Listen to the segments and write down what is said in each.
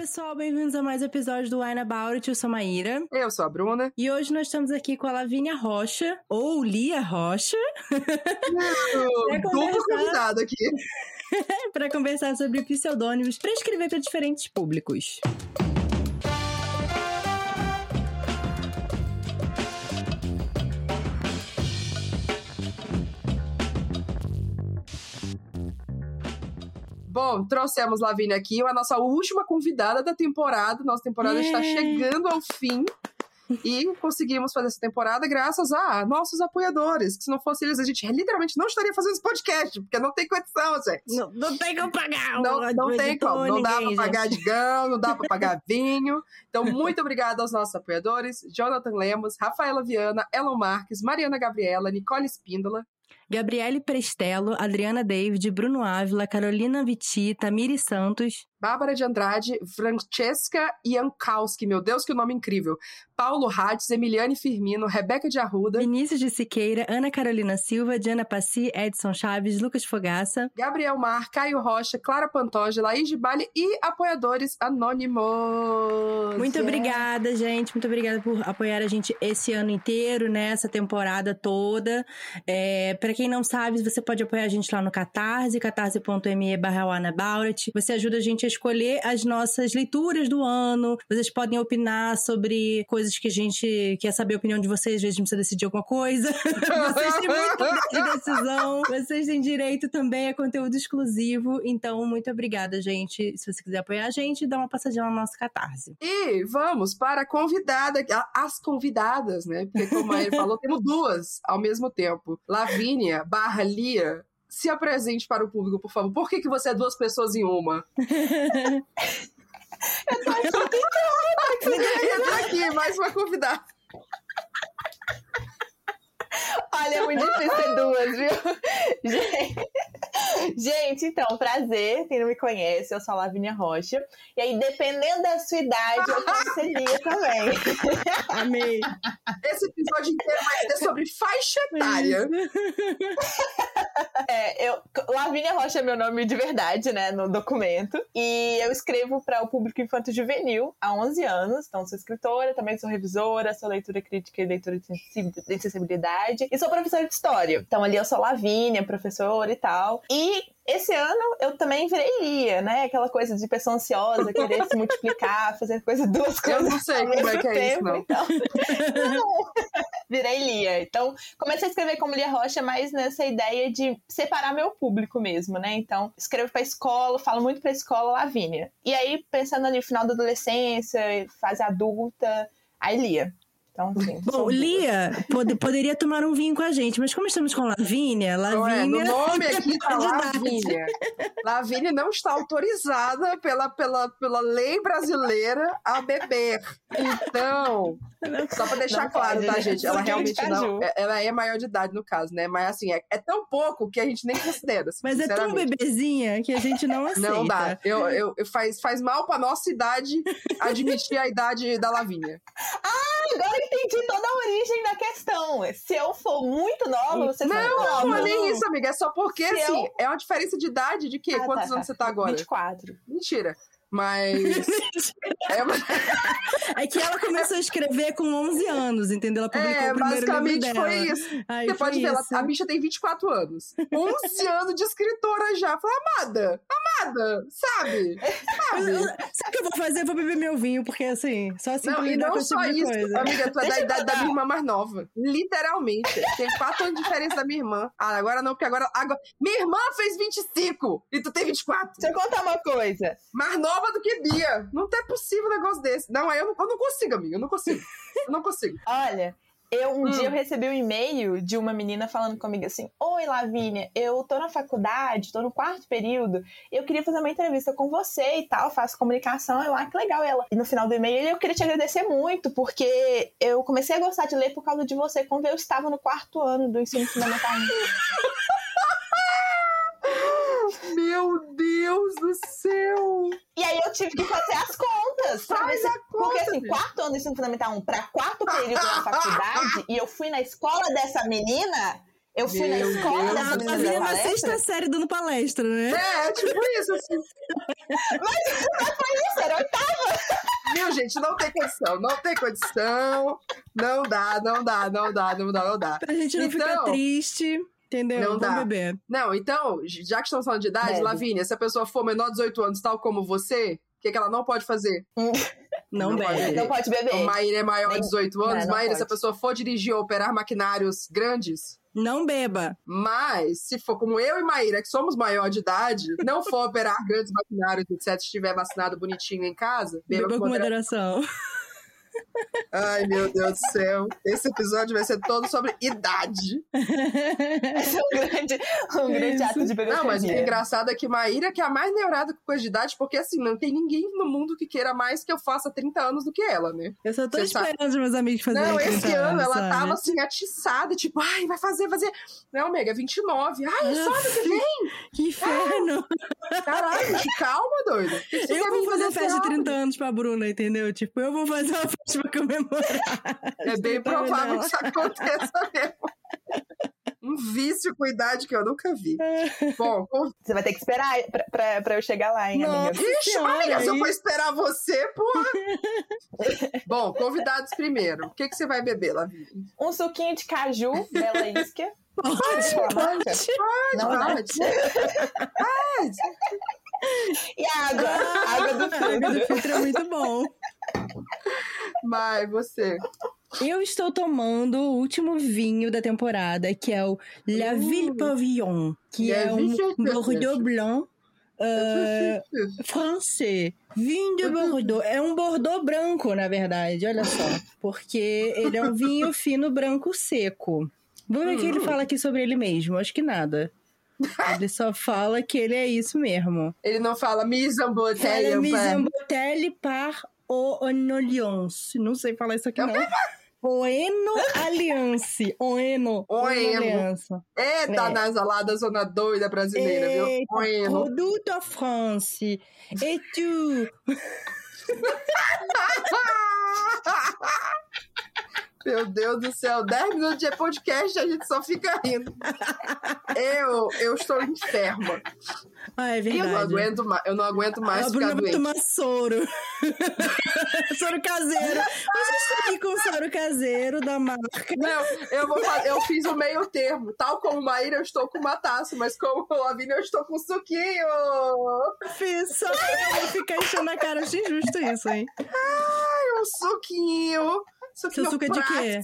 pessoal, bem-vindos a mais um episódio do Wine About It. Eu sou a Maíra. Eu sou a Bruna. E hoje nós estamos aqui com a Lavínia Rocha, ou Lia Rocha. Duplo convidado aqui. para conversar sobre pseudônimos para escrever para diferentes públicos. Bom, trouxemos Lavínia aqui, a nossa última convidada da temporada. Nossa temporada está chegando ao fim. E conseguimos fazer essa temporada graças a nossos apoiadores. Que se não fosse eles, a gente literalmente não estaria fazendo esse podcast, porque não tem condição, gente. Não, não tem como pagar. Não, não tem como. Não dá pra pagar digão, não dá pra pagar vinho. Então, muito obrigada aos nossos apoiadores: Jonathan Lemos, Rafaela Viana, Elon Marques, Mariana Gabriela, Nicole Espíndola, Gabriele Prestello, Adriana David, Bruno Ávila, Carolina Viti, Tamiri Santos, Bárbara de Andrade, Francesca Iankowski, meu Deus, que nome incrível. Paulo Hatz, Emiliane Firmino, Rebeca de Arruda, Vinícius de Siqueira, Ana Carolina Silva, Diana Passi, Edson Chaves, Lucas Fogaça, Gabriel Mar, Caio Rocha, Clara Pantoja, Laís de Bale e apoiadores anônimos. Muito yeah. obrigada, gente. Muito obrigada por apoiar a gente esse ano inteiro, nessa né? temporada toda. É, para quem não sabe, você pode apoiar a gente lá no Catarse, catarse.me barra Você ajuda a gente a escolher as nossas leituras do ano. Vocês podem opinar sobre coisas que a gente quer saber a opinião de vocês, às vezes a gente precisa decidir alguma coisa. vocês têm muito de decisão. Vocês têm direito também a conteúdo exclusivo. Então, muito obrigada, gente. Se você quiser apoiar a gente, dá uma passadinha no nosso Catarse. E vamos para a convidada, as convidadas, né? Porque, como ele falou, temos duas ao mesmo tempo. Lavínia barra Lia se apresente para o público, por favor. Por que, que você é duas pessoas em uma? Eu tô achando que Ninguém entra aqui, mais uma convidada. Olha, é muito difícil ter duas, viu? Gente, gente, então, prazer. Quem não me conhece, eu sou a Lavínia Rocha. E aí, dependendo da sua idade, eu conselhia também. Amei. Esse episódio inteiro vai ser sobre faixa etária. É, eu, Lavínia Rocha é meu nome de verdade, né, no documento. E eu escrevo para o público infanto-juvenil há 11 anos. Então, sou escritora, também sou revisora, sou leitura crítica e leitura de sensibilidade. E sou professora de história. Então, ali eu sou Lavínia, professora e tal. E esse ano eu também virei Lia, né? Aquela coisa de pessoa ansiosa, querer se multiplicar, fazer coisa duas coisas. Eu não sei como é que é tempo, isso, não. Então, não. virei Lia. Então, comecei a escrever como Lia Rocha, mas nessa ideia de separar meu público mesmo, né? Então, escrevo pra escola, falo muito pra escola Lavínia. E aí, pensando ali no final da adolescência, fase adulta, aí Lia. Então, sim. Bom, Lia pod poderia tomar um vinho com a gente, mas como estamos com Lavínia, Lavínia. Não é, no nome aqui tá Lavínia. Lavínia não está autorizada pela, pela, pela lei brasileira a beber. Então, só pra deixar claro, pode, tá, gente? Ela realmente não. É, ela é maior de idade, no caso, né? Mas assim, é, é tão pouco que a gente nem considera. Mas é tão bebezinha que a gente não aceita. Não dá. Eu, eu, eu faz, faz mal pra nossa idade admitir a idade da Lavínia. Ah, agora entendi toda a origem da questão. Se eu for muito nova, você Não, não, não é nem isso, amiga. É só porque, Se assim, eu... é uma diferença de idade de quê? Ah, Quantos tá, anos tá. você tá agora? 24. Mentira. Mas. é, é, que ela começou a escrever com 11 anos, entendeu? Ela publicou é, o primeiro basicamente livro foi isso. Aí Você pode ver, ela, a bicha tem 24 anos. 11 anos de escritora já. Falei, amada, amada, sabe? Sabe? Sabe o que eu vou fazer? Eu vou beber meu vinho, porque assim, só assim não, e não tipo só isso, coisa. amiga, tu é da idade da minha irmã mais nova. Literalmente. Tem 4 anos de diferença da minha irmã. Ah, agora não, porque agora, agora. Minha irmã fez 25 e tu tem 24. Deixa eu contar uma coisa. Mais nova nova do que Bia. Não é possível um negócio desse. Não, eu não, eu não consigo, amiga. Eu não consigo. Eu não consigo. Olha, eu um hum. dia eu recebi um e-mail de uma menina falando comigo assim: Oi, Lavínia, eu tô na faculdade, tô no quarto período, eu queria fazer uma entrevista com você e tal, faço comunicação. Eu, ah, que legal ela. E no final do e-mail eu queria te agradecer muito, porque eu comecei a gostar de ler por causa de você quando eu estava no quarto ano do ensino fundamental. Meu Deus do céu! E aí eu tive que fazer as contas. Pra Faz ver se... a conta, Porque assim, quarto ano do ensino fundamental 1 pra quarto período na faculdade, e eu fui na escola dessa menina. Eu fui Meu na escola Deus dessa menina. Ela na sexta série dando palestra, né? É, tipo isso, assim. mas, mas foi isso, era oitavo Viu, gente? Não tem condição, não tem condição. Não dá, não dá, não dá, não dá, não dá. Pra gente não então, ficar triste. Entendeu? Não dá. Beber. Não, então, já que estamos falando de idade, Deve. Lavínia, se a pessoa for menor de 18 anos, tal como você, o que, que ela não pode fazer? Não, não bebe. Pode não pode beber. O Maíra é maior de 18 anos. Não, Maíra, se a pessoa for dirigir ou operar maquinários grandes, não beba. Mas, se for como eu e Maíra, que somos maior de idade, não for operar grandes maquinários, etc., estiver vacinado bonitinho em casa, beba, beba com moderação. moderação. Ai, meu Deus do céu. Esse episódio vai ser todo sobre idade. Esse é um grande, um grande ato de pedagogia. Não, mas o engraçado é que Maíra que é a mais neurada com coisa de idade, porque assim, não tem ninguém no mundo que queira mais que eu faça 30 anos do que ela, né? Eu só tô Você esperando sabe? meus amigos fazerem Não, esse ano anos, ela sabe? tava assim, atiçada, tipo, ai, vai fazer, fazer. Não, Mega, 29. Ai, só ano que vem. Que inferno. Ah, caralho, calma, doido. Eu vou fazer festa de 30 anos pra Bruna, entendeu? Tipo, eu vou fazer uma festa pra comemorar. É bem provável que isso aconteça mesmo. Um vício com idade que eu nunca vi. Bom, você vai ter que esperar pra, pra, pra eu chegar lá, hein, Nossa amiga? Ixi, amiga, se eu for esperar você, porra. Bom, convidados primeiro. O que, que você vai beber, Lavínia? Um suquinho de caju, Bela Isquia. Pode, pode, pode, pode. pode. E água. Ah, água do filtro. Água do filtro é muito bom. Mas você. Eu estou tomando o último vinho da temporada, que é o La uh. Ville Pavillon, que é, é um Bordeaux Blanc uh, francês. Vinho de Bordeaux. É um Bordeaux branco, na verdade, olha só. Porque ele é um vinho fino branco seco. Vamos ver o que ele hum. fala aqui sobre ele mesmo. Acho que nada. Ele só fala que ele é isso mesmo. Ele não fala en bouteille par o Onolions. Não sei falar isso aqui, não. Oeno Alliance. Oeno. Oeno. Aliança. Eita, é. nasalada zona doida brasileira, Eita, viu? Oeno. Produto France. E tu? Meu Deus do céu, 10 minutos de podcast a gente só fica rindo. Eu, eu estou enferma. Ah, é verdade. Eu não aguento mais, eu não aguento mais a Bruna doente. tomar soro. soro caseiro. A gente tá aqui com soro caseiro da marca. Não, eu, vou eu fiz o meio termo. Tal como Maíra, eu estou com uma taça, mas como Lavínia, eu estou com suquinho. Fiz só pra ficar enchendo a cara. Achei justo isso, hein? Ai, um suquinho. Seu suco é de quê?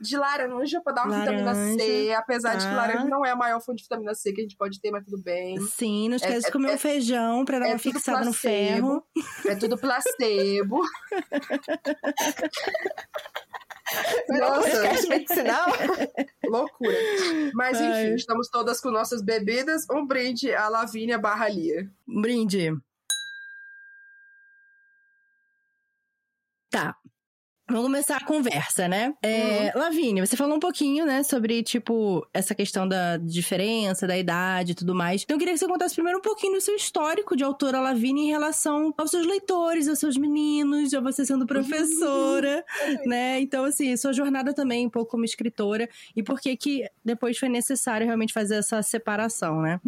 De laranja pra dar uma laranja, vitamina C. Apesar tá. de que laranja não é a maior fonte de vitamina C que a gente pode ter, mas tudo bem. Sim, não esquece é, de comer é, um feijão pra dar é uma fixada placebo, no ferro. É tudo placebo. Nossa, medicinal. Loucura. Mas enfim, Ai. estamos todas com nossas bebidas. Um brinde à Lavínia Barra Lia. Um brinde. Tá. Vamos começar a conversa, né? É, uhum. Lavínia, você falou um pouquinho, né, sobre, tipo, essa questão da diferença, da idade e tudo mais. Então eu queria que você contasse primeiro um pouquinho do seu histórico de autora Lavínia em relação aos seus leitores, aos seus meninos, a você sendo professora, uhum. né? Então, assim, sua jornada também um pouco como escritora e por que que depois foi necessário realmente fazer essa separação, né?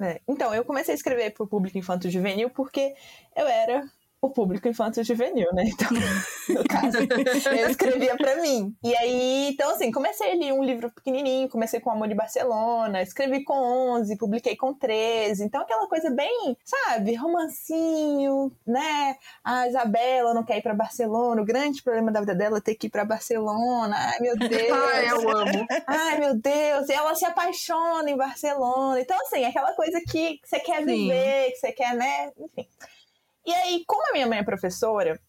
É. Então, eu comecei a escrever para o público infanto-juvenil porque eu era o público infantil juvenil, né? Então, no caso, eu escrevia para mim. E aí, então assim, comecei ali um livro pequenininho, comecei com Amor de Barcelona, escrevi com 11, publiquei com 13. Então aquela coisa bem, sabe, romancinho, né? A Isabela não quer ir para Barcelona, o grande problema da vida dela é ter que ir para Barcelona. Ai, meu Deus. Ai, eu amo. Ai, meu Deus. E ela se apaixona em Barcelona. Então assim, aquela coisa que você quer viver, Sim. que você quer, né? Enfim. E aí, como a minha mãe é professora,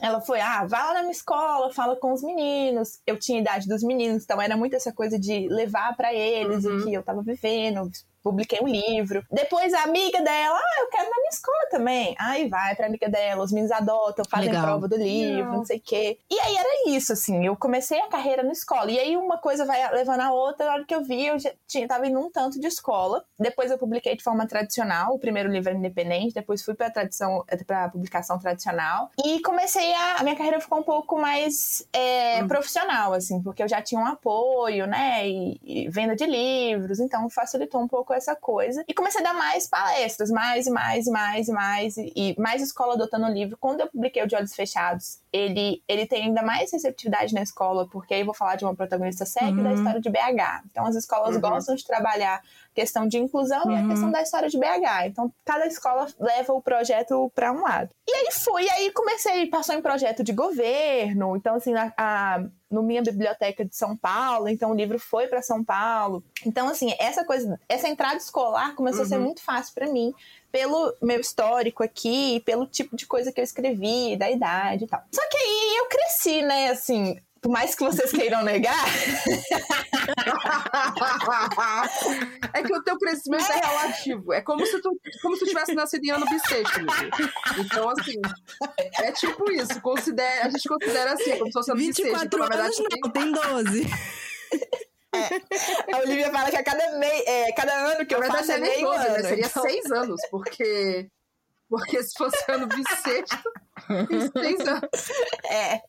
ela foi, ah, vai lá na minha escola, fala com os meninos. Eu tinha idade dos meninos, então era muito essa coisa de levar para eles uhum. o que eu tava vivendo, publiquei um livro. Depois a amiga dela, ah, eu quero na minha escola também. Aí vai pra amiga dela, os meninos adotam, fazem Legal. prova do livro, não. não sei o quê. E aí era isso, assim, eu comecei a carreira na escola. E aí uma coisa vai levando a outra, na hora que eu vi, eu já tinha, tava indo um tanto de escola. Depois eu publiquei de forma tradicional, o primeiro livro era independente, depois fui pra tradição, pra publicação tradicional. E comecei a. A minha carreira ficou um pouco mais é, hum. profissional, assim, porque eu já tinha um apoio, né? E, e venda de livros, então facilitou um pouco pouco essa coisa. E comecei a dar mais palestras, mais e mais e mais e mais, e mais escola adotando o livro. Quando eu publiquei o De Olhos Fechados, ele, ele tem ainda mais receptividade na escola, porque aí eu vou falar de uma protagonista séria uhum. da história de BH. Então as escolas uhum. gostam de trabalhar questão de inclusão uhum. e a questão uhum. da história de BH. Então, cada escola leva o projeto para um lado. E aí fui, aí comecei, passou em projeto de governo. Então, assim, a, a no minha biblioteca de São Paulo, então o livro foi para São Paulo. Então, assim, essa coisa, essa entrada escolar começou uhum. a ser uhum. muito fácil para mim, pelo meu histórico aqui, pelo tipo de coisa que eu escrevi, da idade e tal. Só que aí eu cresci, né, assim, por mais que vocês queiram negar. é que o teu crescimento é, é relativo. É como se tu, como se tu tivesse nascido em ano bissexto. Então, assim, é tipo isso. Considera, a gente considera assim, como se fosse ano bissexto. Então, na verdade, não, tem 12. É. A Olivia fala que a cada, mei, é, cada ano que eu verdade, faço é meio 12, ano. Né? Seria então... seis anos, porque... Porque se fosse ano bissexto, seis anos. É.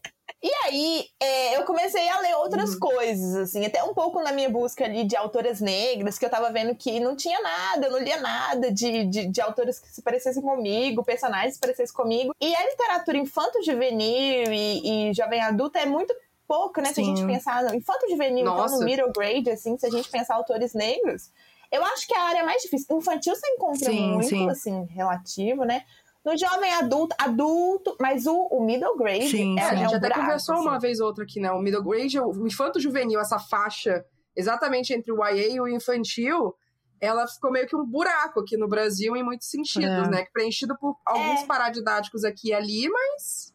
E aí, é, eu comecei a ler outras uhum. coisas, assim, até um pouco na minha busca ali de autoras negras, que eu tava vendo que não tinha nada, eu não lia nada de, de, de autoras que se parecessem comigo, personagens que se parecessem comigo. E a literatura infanto-juvenil e, e jovem adulta é muito pouco, né? Sim. Se a gente pensar infanto-juvenil, então no middle grade, assim, se a gente pensar autores negros, eu acho que a área mais difícil. Infantil você encontra sim, muito, sim. assim, relativo, né? No jovem adulto, adulto, mas o, o middle grade sim, é, sim. É a gente um até buraco, conversou assim. uma vez ou outra aqui, né? O middle grade, o infanto juvenil, essa faixa exatamente entre o YA e o infantil, ela ficou meio que um buraco aqui no Brasil em muitos sentidos, é. né? Preenchido por alguns é. paradidáticos aqui e ali, mas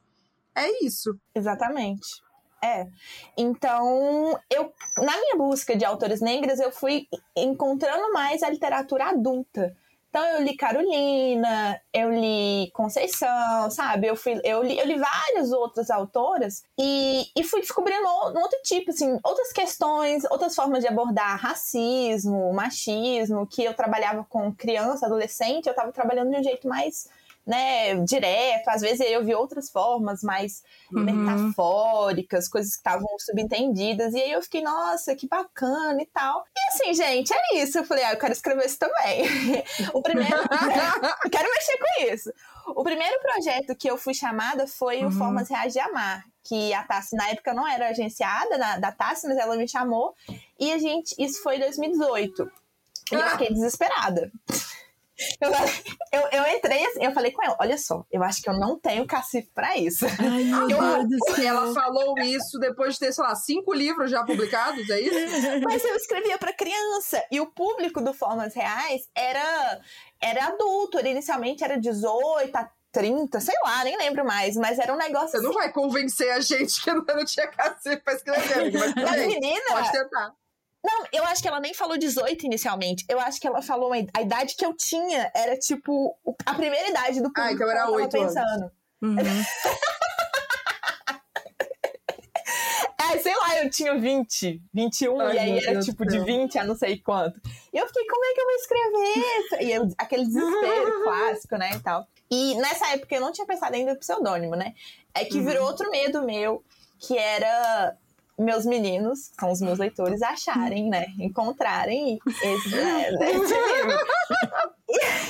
é isso. Exatamente. É. Então, eu na minha busca de autores negras, eu fui encontrando mais a literatura adulta. Então eu li Carolina, eu li Conceição, sabe? Eu, fui, eu, li, eu li várias outras autoras e, e fui descobrindo um outro tipo, assim, outras questões, outras formas de abordar racismo, machismo, que eu trabalhava com criança, adolescente, eu estava trabalhando de um jeito mais né, direto, às vezes eu vi outras formas mais uhum. metafóricas, coisas que estavam subentendidas, e aí eu fiquei, nossa, que bacana e tal. E assim, gente, é isso. Eu falei, ah, eu quero escrever isso também. o primeiro. eu quero mexer com isso. O primeiro projeto que eu fui chamada foi uhum. o Formas Reais de Amar, que a Tassi, na época, não era agenciada na, da Tassi, mas ela me chamou, e a gente, isso foi em 2018. E eu fiquei desesperada. Eu, eu, eu, entrei assim, eu falei com ela, olha só, eu acho que eu não tenho cacife pra isso. Ai, meu eu, Deus do céu. Ela falou isso depois de ter, sei lá, cinco livros já publicados, é isso? Mas eu escrevia pra criança, e o público do Formas Reais era, era adulto, ele inicialmente era 18 a 30, sei lá, nem lembro mais, mas era um negócio Você assim. não vai convencer a gente que eu não tinha cacife pra escrever, mas, mas menina... Pode tentar. Não, eu acho que ela nem falou 18 inicialmente. Eu acho que ela falou a idade que eu tinha era tipo a primeira idade do público. Ah, então era 8 pensando. Uhum. é, sei lá, eu tinha 20, 21, Ai, e aí era Deus tipo Deus. de 20 a não sei quanto. E eu fiquei, como é que eu vou escrever? e eu, aquele desespero clássico, né, e tal. E nessa época eu não tinha pensado ainda no pseudoônimo, né? É que virou uhum. outro medo meu, que era meus meninos, que são os meus leitores, acharem, né? Encontrarem esse, esse livro.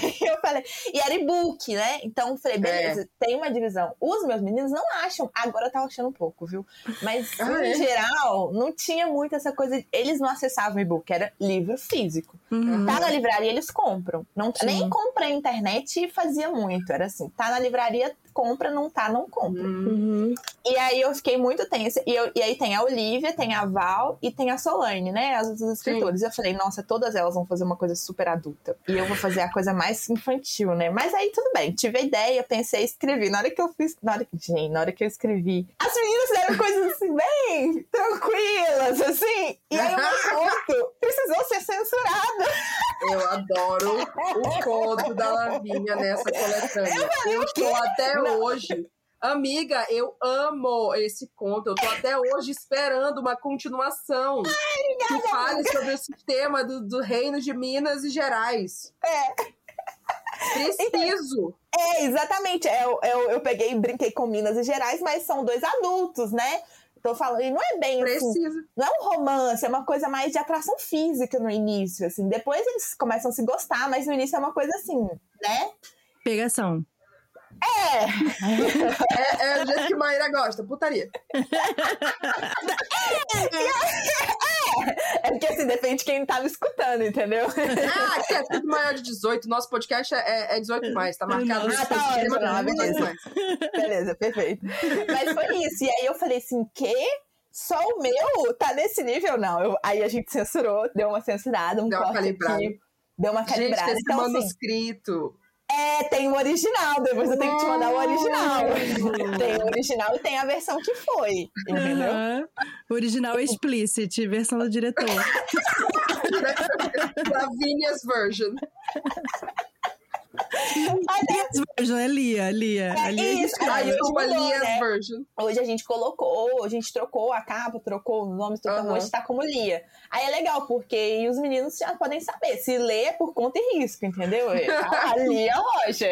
E eu falei, e era e-book, né? Então eu falei, beleza, é. tem uma divisão. Os meus meninos não acham, agora eu tava achando um pouco, viu? Mas ah, em é? geral, não tinha muito essa coisa. Eles não acessavam e-book, era livro físico. Uhum. Tá na livraria, eles compram. Não, nem comprei internet e fazia muito. Era assim, tá na livraria, compra, não tá, não compra. Uhum. E aí eu fiquei muito tensa. E, eu, e aí tem a Olivia, tem a Val e tem a Solane, né? As outras escritoras. Eu falei, nossa, todas elas vão fazer uma coisa super adulta. E eu vou fazer a coisa mais infantil, né? Mas aí tudo bem, tive a ideia, pensei, escrevi. Na hora que eu fiz. Na hora, gente, na hora que eu escrevi, as meninas fizeram coisas assim, bem tranquilas, assim. E aí o meu conto precisou ser censurado. Eu adoro o conto da Lavinha nessa coletânea. Eu, eu estou até não. hoje. Amiga, eu amo esse conto. Eu tô até hoje esperando uma continuação Ai, que fale sobre o sistema do, do reino de Minas e Gerais. É. Preciso. É, exatamente. Eu, eu, eu peguei e brinquei com Minas e Gerais, mas são dois adultos, né? Tô falando, e não é bem assim, Precisa. assim, não é um romance, é uma coisa mais de atração física no início, assim. Depois eles começam a se gostar, mas no início é uma coisa assim, né? Pegação. É. é, é o jeito que Maíra gosta, putaria. É, é porque assim, depende de quem tá me escutando, entendeu? Ah, aqui é tudo maior de 18. Nosso podcast é, é 18 mais, tá marcado Ah, tá ótimo, não, beleza. beleza, perfeito. Mas foi isso. E aí eu falei assim, que? Só o meu tá nesse nível? Não. Eu, aí a gente censurou, deu uma censurada, um deu corte uma calibrada. aqui. Deu uma calibrada. Gente, esse então, manuscrito. Assim, é, tem o original, depois eu tenho que te mandar o original. tem o original e tem a versão que foi, entendeu? Uhum. Original explicit, versão do diretor. Lavinia's version. Lia's version, é Lia, Lia. É isso, aí eu mudou, Lia's né? version. Hoje a gente colocou, a gente trocou a capa, trocou os nomes, tudo, Uhum. hoje tá como Lia. Aí é legal, porque os meninos já podem saber, se lê é por conta e risco, entendeu? A Lia Rocha,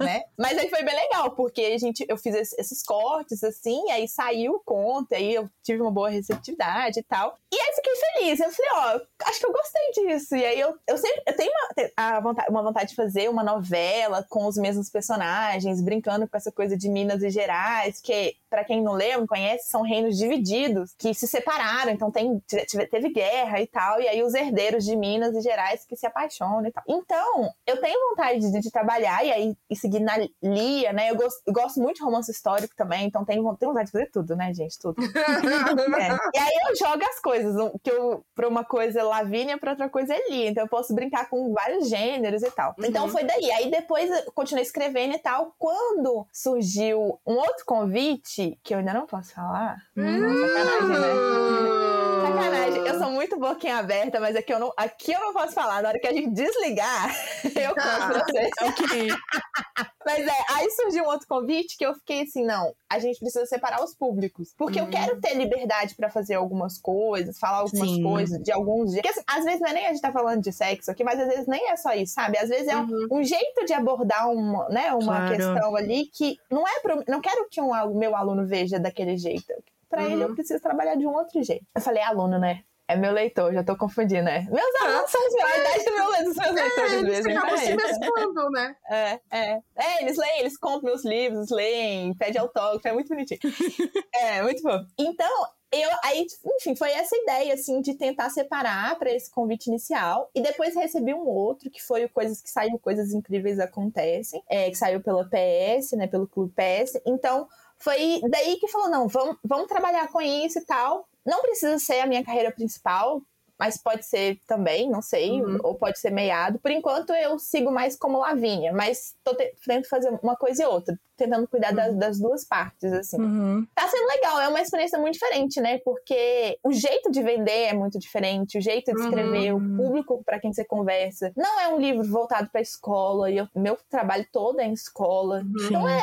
né? Mas aí foi bem legal, porque a gente, eu fiz es- esses cortes, assim, aí saiu o conto, aí eu tive uma boa receptividade e tal. E aí fiquei feliz, eu falei, ó, acho que eu gostei disso. E aí eu, eu sempre, eu tenho uma, a vontade, uma vontade de fazer uma novela com os mesmos personagens, brincando com essa coisa de Minas e Gerais, que, pra quem não leu, não conhece, são reinos divididos, que se separaram, então tem, teve guerra e tal, e aí os herdeiros de Minas e Gerais que se apaixonam e tal. Então, eu tenho vontade de, de trabalhar e aí e seguir na Lia, né? Eu gosto, eu gosto muito de romance histórico também, então tenho, tenho vontade de fazer tudo, né, gente? Tudo. É. E aí eu jogo as coisas, que eu, pra uma coisa é Lavínia, pra outra coisa é Lia. Então eu posso brincar com vários gêneros e tal. Então Uhum. foi daí. Aí depois eu continuei escrevendo e tal. Quando surgiu um outro convite, que eu ainda não posso falar. Sacanagem, né? Sacanagem. Eu sou muito boquinha aberta, mas aqui eu não, aqui eu não posso falar. Na hora que a gente desligar, eu conto pra vocês. ok. Mas é, aí surgiu um outro convite que eu fiquei assim, não, a gente precisa separar os públicos. Porque eu Uhum. quero ter liberdade pra fazer algumas coisas, falar algumas Sim. coisas de alguns jeitos. Porque assim, às vezes não é nem a gente tá falando de sexo aqui, mas às vezes nem é só isso, sabe? Às vezes é um, Uhum. um jeito de abordar uma, né, uma Claro. questão ali que não é pro, não quero que um, al- meu aluno veja daquele jeito. Pra ele eu Uhum. preciso trabalhar de um outro jeito. Eu falei aluno, né? É meu leitor, já tô confundindo, né? Meus alunos são os meus, a idade do meu, dos meus leitores É, eles mesmo. acabam se peraí. mesclando, né? É, é. É, eles leem, eles compram meus livros, leem, pedem autógrafo, é muito bonitinho. é, muito bom. Então, eu, aí, enfim, foi essa ideia, assim, de tentar separar para esse convite inicial. E depois recebi um outro, que foi o Coisas que saiu, Coisas Incríveis Acontecem, é, que saiu pela PS, né, pelo Clube PS. Então, foi daí que falou, não, vamos, vamos trabalhar com isso e tal. Não precisa ser a minha carreira principal, mas pode ser também, não sei, Uhum. ou pode ser meiado. Por enquanto eu sigo mais como Lavínia, mas tô te- tentando fazer uma coisa e outra, tentando cuidar das, das duas partes, assim. Uhum. Tá sendo legal, é uma experiência muito diferente, né? Porque o jeito de vender é muito diferente, o jeito de escrever, Uhum. o público para quem você conversa. Não é um livro voltado pra escola, e eu- meu trabalho todo é em escola. Então é,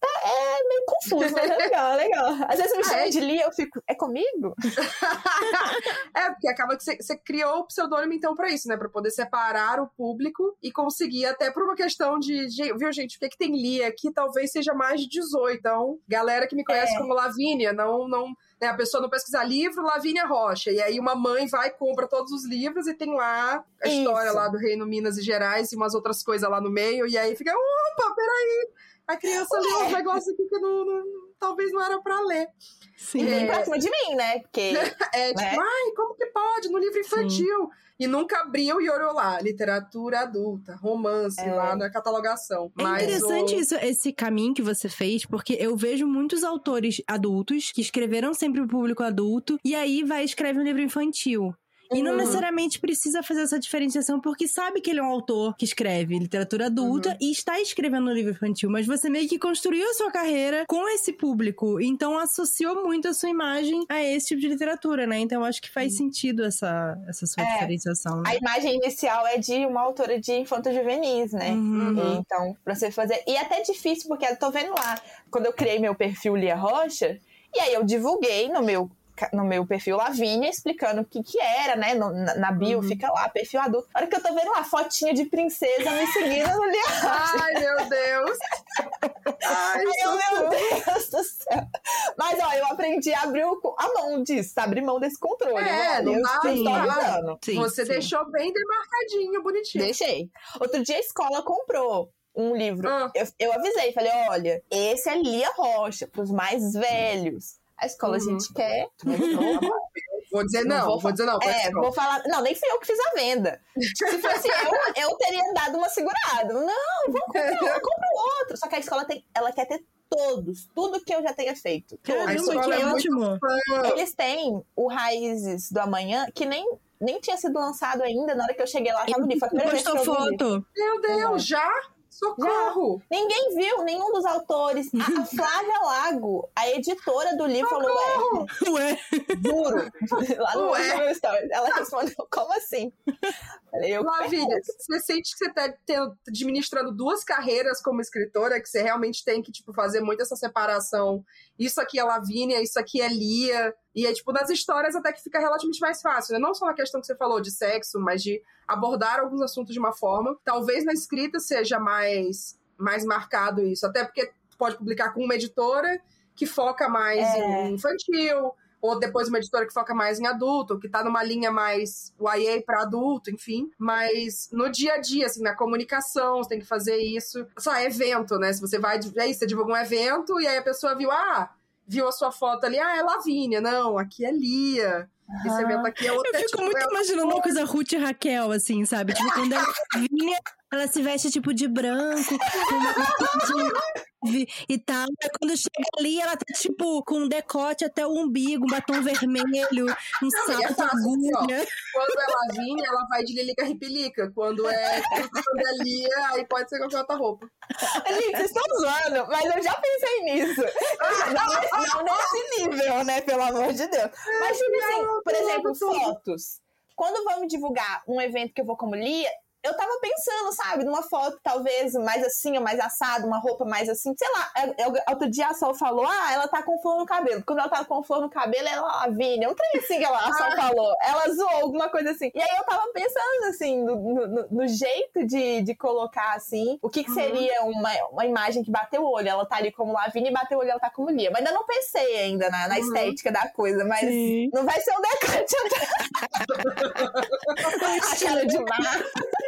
tá, é meio confuso, mas é legal, é legal. Às vezes me Ah, chamam é? de Lia, eu fico, é comigo? é, porque acaba que você, criou o pseudônimo então pra isso, né? Pra poder separar o público e conseguir, até por uma questão de, de- viu, gente, o que, é que tem Lia aqui talvez seja mais de 18. Então, galera que me conhece É. como Lavínia, não, não, né, a pessoa não pesquisar livro, Lavínia Rocha. E aí uma mãe vai, compra todos os livros e tem lá a Isso. história lá do Reino Minas e Gerais e umas outras coisas lá no meio. E aí fica, opa, peraí, a criança leu uns negócios aqui que não, não- talvez não era pra ler. Sim. E bem É. próximo de mim, né? Porque É tipo, Né? ai, como que pode? No livro infantil. E nunca abriu e olhou lá. Literatura adulta, romance, É. lá na catalogação. É Mas interessante o... isso, esse caminho que você fez, porque eu vejo muitos autores adultos que escreveram sempre o público adulto e aí vai e escreve um livro infantil. E não Uhum. necessariamente precisa fazer essa diferenciação, porque sabe que ele é um autor que escreve literatura adulta Uhum. e está escrevendo um livro infantil, mas você meio que construiu a sua carreira com esse público, então associou muito a sua imagem a esse tipo de literatura, né? Então eu acho que faz sentido essa, essa sua É. diferenciação. Né? a imagem inicial é de uma autora de infanto juvenis, né? Uhum. Então, pra você fazer. E é até difícil, porque eu tô vendo lá, quando eu criei meu perfil Lia Rocha, e aí eu divulguei no meu. No meu perfil Lavínia, explicando o que que era, né? No- na, na bio Uhum. fica lá, perfil adulto. A hora que eu tô vendo lá, fotinha de princesa me seguindo no Lia Rocha. Ai, meu Deus! Ai, meu Deus do céu. Mas, ó, eu aprendi a abrir a mão disso, abrir mão desse controle. É, não eu dá, sim, sim, Você sim. deixou bem demarcadinho, bonitinho. Deixei. Outro dia a escola comprou um livro. Ah. Eu, eu avisei, falei, olha, esse é Lia Rocha, pros mais velhos. A escola uhum. a gente quer. Vou dizer não, vou, vou dizer não. É, vou falar. Não, nem fui eu que fiz a venda. Se fosse eu, eu teria dado uma segurada. Não, vamos comprar, compra outro. Só que a escola tem, ela quer ter todos, tudo que eu já tenha feito. Caramba, que é ótimo. Eles têm o Raízes do Amanhã, que nem nem tinha sido lançado ainda, na hora que eu cheguei lá, tava ali. Foi a primeira Postou vez que eu foto. Meu Deus, já? Socorro! Já. Ninguém viu, nenhum dos autores. A, a Flávia Lago, a editora do livro, Socorro! falou: Ué, juro. Lá no Ué. story. Ela respondeu: Como assim? Falei, eu Maravilha, você sente que você tá administrando duas carreiras como escritora, que você realmente tem que, tipo, fazer muito essa separação. Isso aqui é Lavínia, isso aqui é Lia. E é, tipo, nas histórias até que fica relativamente mais fácil, né? Não só na questão que você falou de sexo, mas de abordar alguns assuntos de uma forma. Talvez na escrita seja mais, mais marcado isso. Até porque pode publicar com uma editora que foca mais é. em infantil, ou depois uma editora que foca mais em adulto, que tá numa linha mais YA para adulto, enfim. Mas no dia a dia, assim, na comunicação, você tem que fazer isso. Só é evento, né? Se você vai, aí você divulga um evento e aí a pessoa viu, ah, viu a sua foto ali, ah, é Lavínia. Não, aqui é Lia. Esse evento aqui é outra Eu fico tipo, muito é imaginando uma coisa Ruth e Raquel, assim, sabe? Tipo, quando ela vinha, ela se veste tipo de branco, com uma e tal. Aí quando chega ali, ela tá, tipo, com um decote até o umbigo, um batom vermelho, um não, salto é agulha. Quando ela vinha, ela vai de Lilica Ripilica. Quando é quando é aí pode ser qualquer outra roupa. Gente, vocês estão zoando, mas eu já pensei nisso. Não, não nesse nível, né? Pelo amor de Deus. Mas, tipo assim, por exemplo, fotos. Quando vamos divulgar um evento que eu vou como Lia, eu tava pensando, sabe, numa foto talvez mais assim, ou mais assado, uma roupa mais assim, sei lá. Eu, é, é, outro dia a Sol falou, ah, ela tá com flor no cabelo. Quando ela tá com flor no cabelo, ela é Lavínia. Um trem assim que ela, ah. falou. Ela zoou alguma coisa assim. E aí eu tava pensando, assim, no, no, no jeito de, de colocar, assim, o que, que uhum. seria uma, uma imagem que bateu o olho. Ela tá ali como Lavínia e bateu o olho, ela tá como Lia. Mas ainda não pensei ainda na, na uhum. estética da coisa, mas Sim. não vai ser um decante. Aquela de mar.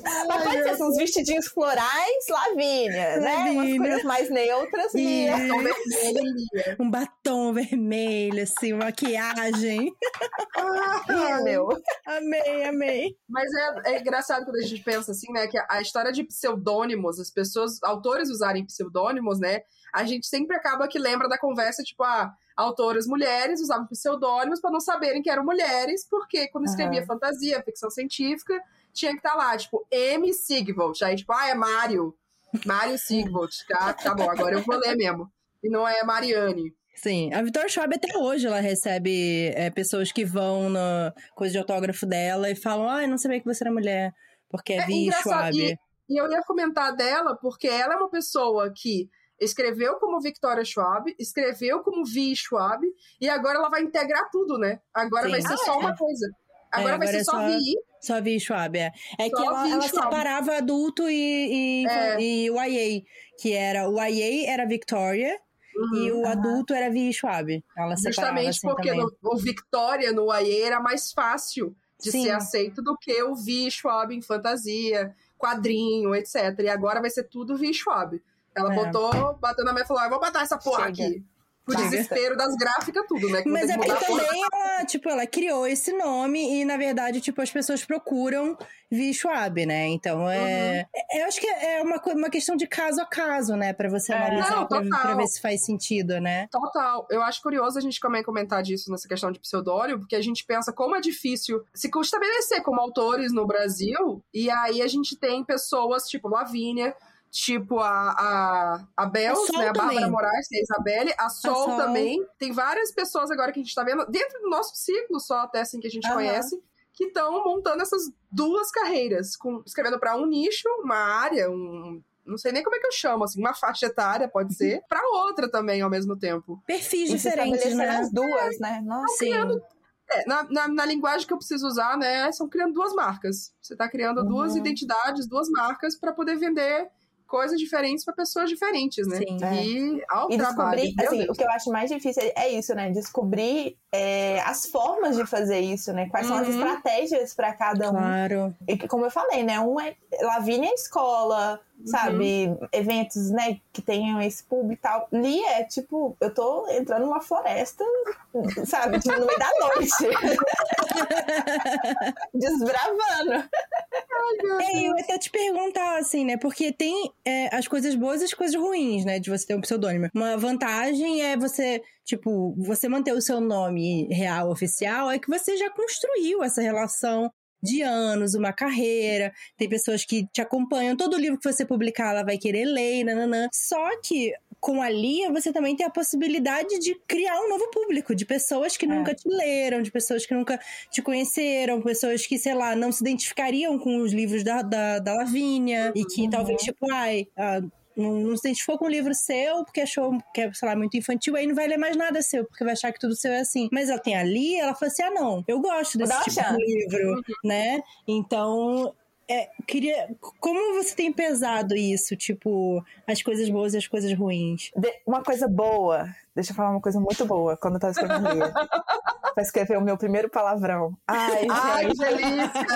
Mas pode ser uns vestidinhos florais, Lavínia, né? Umas coisas mais neutras, Lia. Um batom vermelho, assim, maquiagem. Ah, meu. Amei, amei. Mas é, é, engraçado quando a gente pensa assim, né? Que a, a história de pseudônimos, as pessoas, autores usarem pseudônimos, né? A gente sempre acaba que lembra da conversa, tipo, ah, autoras mulheres usavam pseudônimos para não saberem que eram mulheres, porque quando escrevia uhum. fantasia, ficção científica, tinha que estar tá lá, tipo, M. Sigvold. Aí, tipo, ah, é Mário. Mário Sigvold. Tá, tá bom, agora eu vou ler mesmo. E não é Mariane. Sim, a Vitória Schwab até hoje ela recebe é, pessoas que vão na coisa de autógrafo dela e falam, ah, eu não sabia que você era mulher, porque é, é Vi Schwab. E, e eu ia comentar dela porque ela é uma pessoa que escreveu como Victoria Schwab, escreveu como Vi Schwab, e agora ela vai integrar tudo, né? Agora Sim. vai ser ah, só é. uma coisa. Agora, é, agora vai ser é só, só Vi. Só Vi Schwab, é. É só que ela, ela separava adulto e, e, é. e o YA, que era o YA era Victoria, Uhum, e o uhum. adulto era Vi Schwab. Ela Justamente assim porque no, o Victoria no YA era mais fácil de Sim. ser aceito do que o Vi Schwab em fantasia, quadrinho, etc. E agora vai ser tudo Vi Schwab. Ela é. botou, bateu na minha e falou: ah, vou botar essa porra Chega. aqui. O desespero das gráficas, tudo, né? Que Mas é porque também ela, tipo, ela criou esse nome e, na verdade, tipo, as pessoas procuram Vi Schwab, né? Então, é... Uhum. é eu acho que é uma, uma questão de caso a caso, né? Pra você é. analisar, Não, pra, pra, ver se faz sentido, né? Total. Eu acho curioso a gente também comentar disso nessa questão de pseudônimo, porque a gente pensa como é difícil se estabelecer como autores no Brasil, e aí a gente tem pessoas tipo Lavínia, tipo a, a, a Bells, a né? A Bárbara Moraes, a Isabelle, a Sol, a Sol, também. Tem várias pessoas agora que a gente tá vendo, dentro do nosso ciclo só, até assim, que a gente uhum. conhece, que estão montando essas duas carreiras, com, escrevendo para um nicho, uma área, um. Não sei nem como é que eu chamo, assim, uma faixa etária, pode ser, para outra também ao mesmo tempo. Perfis diferentes, né? As duas, né? Nossa, criando, é, na, na, na, linguagem que eu preciso usar, né, são criando duas marcas. Você está criando uhum. duas identidades, duas marcas para poder vender coisas diferentes para pessoas diferentes, né? Sim. E ao e trabalho. descobrir, assim, o que eu acho mais difícil é isso, né? Descobrir é, as formas de fazer isso, né? Quais são as Uhum. estratégias para cada um. Claro. E como eu falei, né? Um é Lavínia é escola, sabe? Eventos, né? Que tenham esse público e tal. Li é tipo, eu tô entrando numa floresta, sabe? Tipo, no meio da noite. Desbravando. É, eu até te perguntar, assim, né? Porque tem é, as coisas boas e as coisas ruins, né? De você ter um pseudônimo. Uma vantagem é você, tipo, você manter o seu nome real, oficial, é que você já construiu essa relação de anos, uma carreira. Tem pessoas que te acompanham. Todo livro que você publicar, ela vai querer ler, nananã. Só que com a Lia, você também tem a possibilidade de criar um novo público, de pessoas que É. nunca te leram, de pessoas que nunca te conheceram, pessoas que, sei lá, não se identificariam com os livros da, da, da Lavínia e que talvez, tipo, ai. ah, não, não se identificou com o livro seu porque achou que é, sei lá, muito infantil, aí não vai ler mais nada seu, porque vai achar que tudo seu é assim. Mas ela tem ali, ela falou assim: ah, não, eu gosto desse tipo de livro, né? Então. É, queria. Como você tem pesado isso? Tipo, as coisas boas e as coisas ruins? De- uma coisa boa, deixa eu falar uma coisa muito boa quando eu tava escrevendo Lia. pra escrever o meu primeiro palavrão. Ai, Ai, que gente. delícia!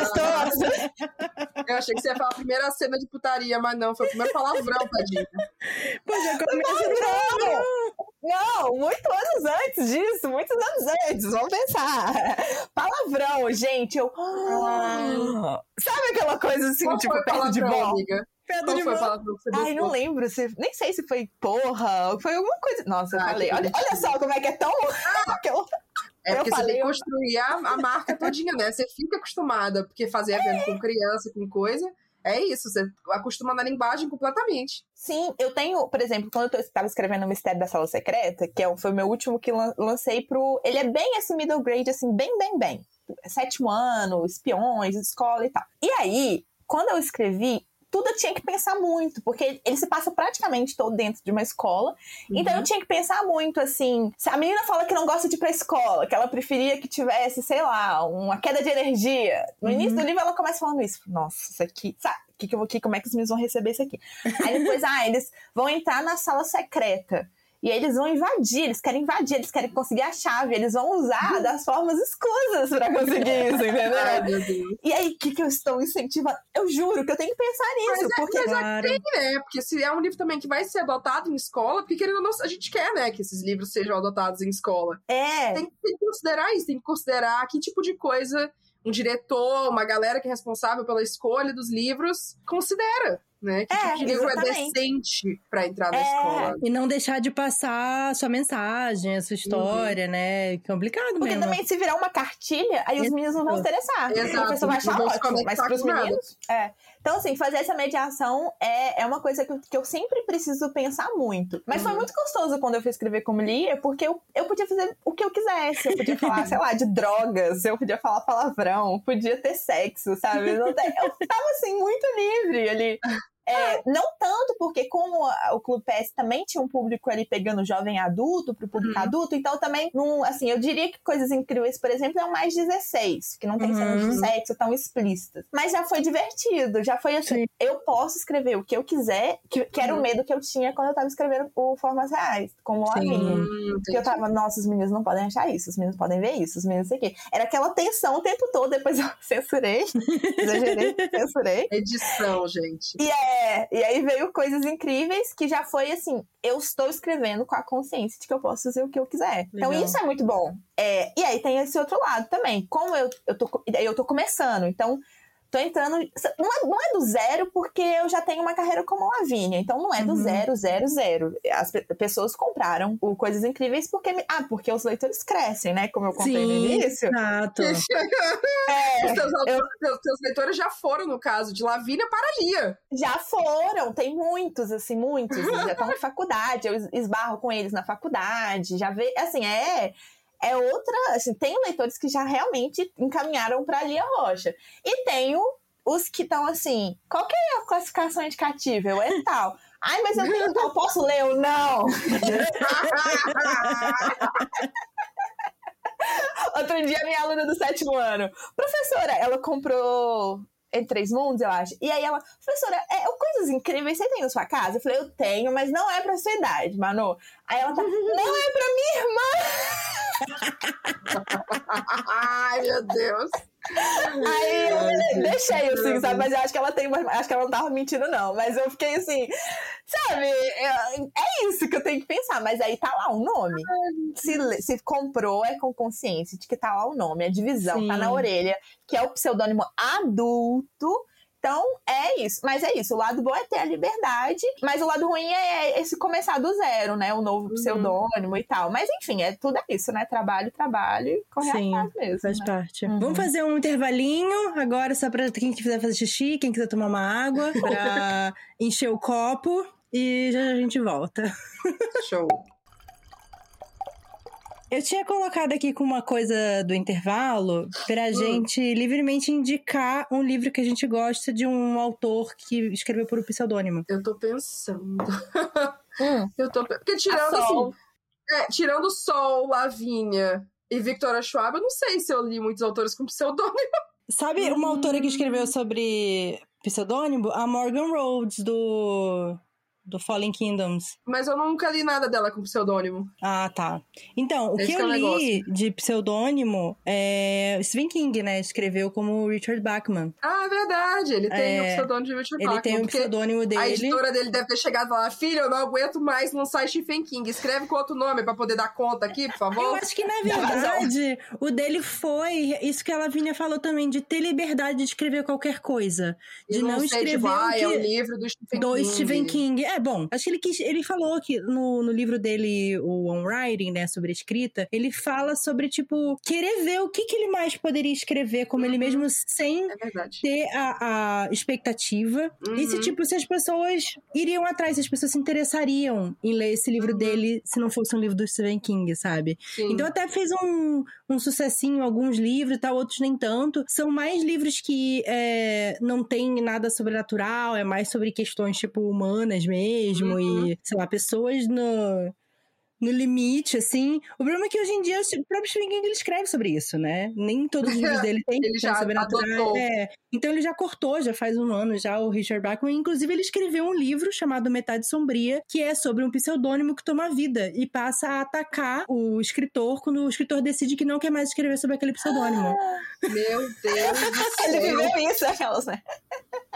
Gostoso. Eu achei que você ia falar a primeira cena de putaria, mas não, foi o primeiro palavrão, tadinha. Pô, já começa Palavrão! Não, muito anos antes disso, muitos anos antes, vamos pensar. Palavrão, gente, eu. Sabe aquela coisa assim, Qual tipo, perto de bola? amiga? Qual de foi você Ai, não lembro, se, nem sei se foi porra, foi alguma coisa. Nossa, eu Ah, falei, olha, olha só como é que é tão. É porque você falei, tem que construir a, a marca todinha, né? Você fica acostumada, porque fazer evento com criança, com coisa, é isso, você acostuma na linguagem completamente. Sim, eu tenho, por exemplo, quando eu estava escrevendo o Mistério da Sala Secreta, que é foi o meu último que lan- lancei pro. Ele é bem esse middle grade, assim, bem, bem, bem. Sétimo ano, espiões, escola e tal. E aí, quando eu escrevi, tudo eu tinha que pensar muito, porque ele se passa praticamente todo dentro de uma escola. Então eu tinha que pensar muito assim. Se a menina fala que não gosta de ir pra escola, que ela preferia que tivesse, sei lá, uma queda de energia. No Uhum. início do livro ela começa falando isso. Nossa, isso aqui. Sabe? Que que eu vou aqui, como é que os meninos vão receber isso aqui? Aí depois, ah, eles vão entrar na sala secreta. E eles vão invadir, eles querem invadir, eles querem conseguir a chave, eles vão usar das formas escusas pra conseguir isso, entendeu? Ai. E aí, o que, que eu estou incentivando? Eu juro que eu tenho que pensar nisso, porque Claro. É, porque se é um livro também que vai ser adotado em escola, porque querendo ou não, a gente quer, né, que esses livros sejam adotados em escola. é. Tem, tem que considerar isso, tem que considerar que tipo de coisa um diretor, uma galera que é responsável pela escolha dos livros considera, né? Que É, tipo de livro é decente pra entrar na É. escola. E não deixar de passar a sua mensagem, a sua história, né? Complicado Porque mesmo. também, se virar uma cartilha, aí os meninos não vão se interessar. Exato, O professor vai achar não ótimo, mas pros com nada. meninos... É. Então, assim, fazer essa mediação é, é uma coisa que eu, que eu sempre preciso pensar muito. Mas foi Uhum. muito gostoso quando eu fui escrever como Lia, porque eu, eu podia fazer o que eu quisesse. Eu podia falar, sei lá, de drogas, eu podia falar palavrão, podia ter sexo, sabe? Não tem- eu tava, assim, muito livre ali. É, não tanto porque como a- o Clube PS também tinha um público ali pegando jovem adulto pro público Uhum. adulto, então também não, assim, eu diria que coisas incríveis, por exemplo, é o mais 16, que não tem Uhum. cenas de sexo tão explícitas. Mas já foi divertido, já foi assim, Sim. eu posso escrever o que eu quiser, que, que era o Uhum. medo que eu tinha quando eu tava escrevendo o Formas Reais, como. Lavínia. Hum, Porque eu tava, nossa, os meninos não podem achar isso, os meninos podem ver isso, os meninos não sei o quê. Era aquela tensão o tempo todo, depois eu censurei, exagerei, censurei. Edição, gente. E, é, e aí veio coisas incríveis que já foi assim, eu estou escrevendo com a consciência de que eu posso fazer o que eu quiser. Então Legal. isso é muito bom. É, e aí tem esse outro lado também. Como eu, eu, tô, eu tô começando, então tô entrando. Não é, não é do zero, porque eu já tenho uma carreira como Lavínia. Então não é do Uhum. zero, zero, zero. As pe- pessoas compraram o Coisas Incríveis porque. me- Ah, porque os leitores crescem, né? Como eu contei no Sim, início. exato. É, Os teus, eu- teus- teus leitores já foram, no caso, de Lavínia para Lia. Já foram, tem muitos, assim, muitos. Eles já estão na faculdade, eu es- esbarro com eles na faculdade, já vê, assim, é. É outra, assim, tem leitores que já realmente encaminharam para Lia Rocha. E tenho os que estão assim, qual que é a classificação indicativa? É tal. Ai, mas eu tenho tal, posso ler ou não? Outro dia, minha aluna do sétimo ano, professora, ela comprou Entre Três Mundos, eu acho. E aí ela, professora, é, coisas incríveis você tem na sua casa? Eu falei, eu tenho, mas não é pra sua idade, Manu. Aí ela tá, não é pra minha irmã! Ai, meu Deus! Aí eu deixei assim, sabe? Mas eu acho que ela tem uma. Acho que ela não tava mentindo, não. Mas eu fiquei assim, sabe? É, é isso que eu tenho que pensar. Mas aí tá lá o nome. Se, se comprou, é com consciência de que tá lá o nome, a divisão, Sim. tá na orelha, que é o pseudônimo adulto então, é isso. Mas é isso. O lado bom é ter a liberdade, mas o lado ruim é esse começar do zero, né? O novo uhum. pseudônimo e tal. Mas enfim, é tudo é isso, né? Trabalho, trabalho e correr Sim, atrás mesmo. Faz né? parte. Uhum. Vamos fazer um intervalinho agora, só pra quem quiser fazer xixi, quem quiser tomar uma água, pra encher o copo. E já a gente volta. Show. Eu tinha colocado aqui com uma coisa do intervalo pra hum. gente livremente indicar um livro que a gente gosta de um autor que escreveu por um pseudônimo. Eu tô pensando. Hum. Eu tô Porque tirando assim. É, tirando Sol, Lavínia e Victoria Schwab, eu não sei se eu li muitos autores com pseudônimo. Sabe uma autora que escreveu sobre pseudônimo? A Morgan Rhodes, do do Fallen Kingdoms. Mas eu nunca li nada dela com pseudônimo. Ah, tá. Então, o Esse que eu é li negócio. de pseudônimo é Stephen King, né? Escreveu como Richard Bachman. Ah, é verdade. Ele tem é... o pseudônimo de Richard ele Bachman. Ele tem o pseudônimo dele. A editora dele deve ter chegado e falar: Filho, eu não aguento mais lançar Stephen King. Escreve com outro nome pra poder dar conta aqui, por favor. Eu acho que, na verdade, o dele foi isso que a Lavínia falou também, de ter liberdade de escrever qualquer coisa. De não, não escrever. Tipo, ah, que... é o livro do Stephen do King. Stephen King. É, bom, acho que ele quis, ele falou que no, no livro dele, o On Writing, né, sobre escrita, ele fala sobre, tipo, querer ver o que, que ele mais poderia escrever, como uhum. ele mesmo, sem é ter a, a expectativa. Uhum. E se, uhum. tipo, se as pessoas iriam atrás, se as pessoas se interessariam em ler esse livro uhum. dele, se não fosse um livro do Stephen King, sabe? Sim. Então até fez um, um sucessinho, alguns livros e tal, outros nem tanto. São mais livros que é, não tem nada sobrenatural, é mais sobre questões, tipo, humanas mesmo, uhum. e, sei lá, pessoas no, no limite, assim. O problema é que hoje em dia o próprio Stephen King ele escreve sobre isso, né? Nem todos os livros dele têm ele já sobrenatural. É. Então ele já cortou, já faz um ano já, o Richard Bachman. Inclusive, ele escreveu um livro chamado Metade Sombria, que é sobre um pseudônimo que toma vida e passa a atacar o escritor quando o escritor decide que não quer mais escrever sobre aquele pseudônimo. Ah, meu Deus do céu. Ele viveu isso, aquelas, né?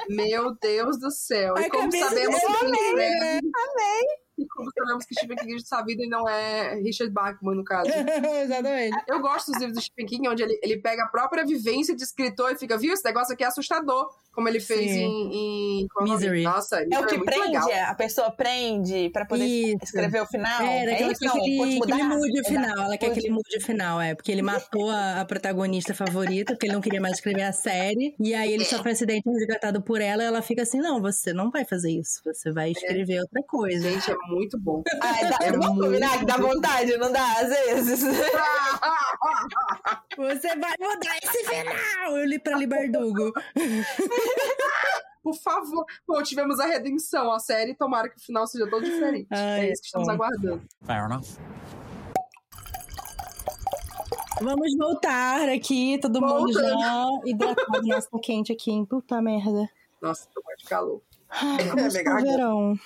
Meu Deus do céu. A e como sabemos que amei, né? Amei. Como sabemos que Stephen King de vida e não é Richard Bachman, no caso. Exatamente. Eu gosto dos livros do Stephen King, onde ele, ele pega a própria vivência de escritor e fica, viu, esse negócio aqui é assustador como ele fez em, em Misery. Nossa, é o que é prende, legal. a pessoa prende pra poder isso. escrever o final. É, é ela quer que ele, que ele mude o final. Ela quer que ele mude o final, é. Porque ele matou a, a, protagonista favorita, porque ele não queria mais escrever a série. E aí ele sofre um acidente resgatado por ela e ela fica assim: não, você não vai fazer isso. Você vai escrever é. outra coisa. Gente, é muito bom. Ai, dá, é vamos combinar que dá vontade, não dá? Às vezes. você vai mudar esse final! Eu li pra Libardugo. Por favor. Bom, tivemos a redenção, a série. Tomara que o final seja todo diferente. Ai, é isso que estamos aguardando. Fair enough. Vamos voltar aqui, todo Voltando. mundo já hidratado. Nossa, tá quente aqui, puta merda. Nossa, tô de calor. Ai, como é, verão.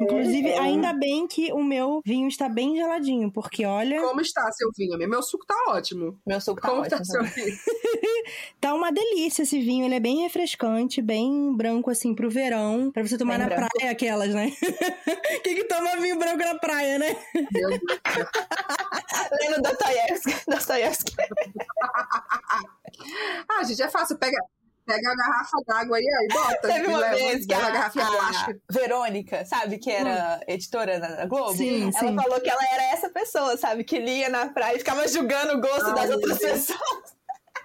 Inclusive, é. ainda bem que o meu vinho está bem geladinho, porque olha. Como está seu vinho? Meu suco tá ótimo. Meu suco tá Como ótimo. Como tá seu vinho? tá uma delícia esse vinho, ele é bem refrescante, bem branco assim pro verão, para você tomar bem na branco. praia aquelas, né? Quem que toma vinho branco na praia, né? Meu Deus. Lendo Dostoiévski. Dostoiévski. ah, gente, é fácil. Pega, Pega a garrafa d'água aí, aí bota. Teve uma vez que a, a, garrafa a Verônica, sabe, que era hum. editora na Globo? Sim, ela sim. falou que ela era essa pessoa, sabe, que lia na praia e ficava julgando o gosto Ai, das outras pessoas.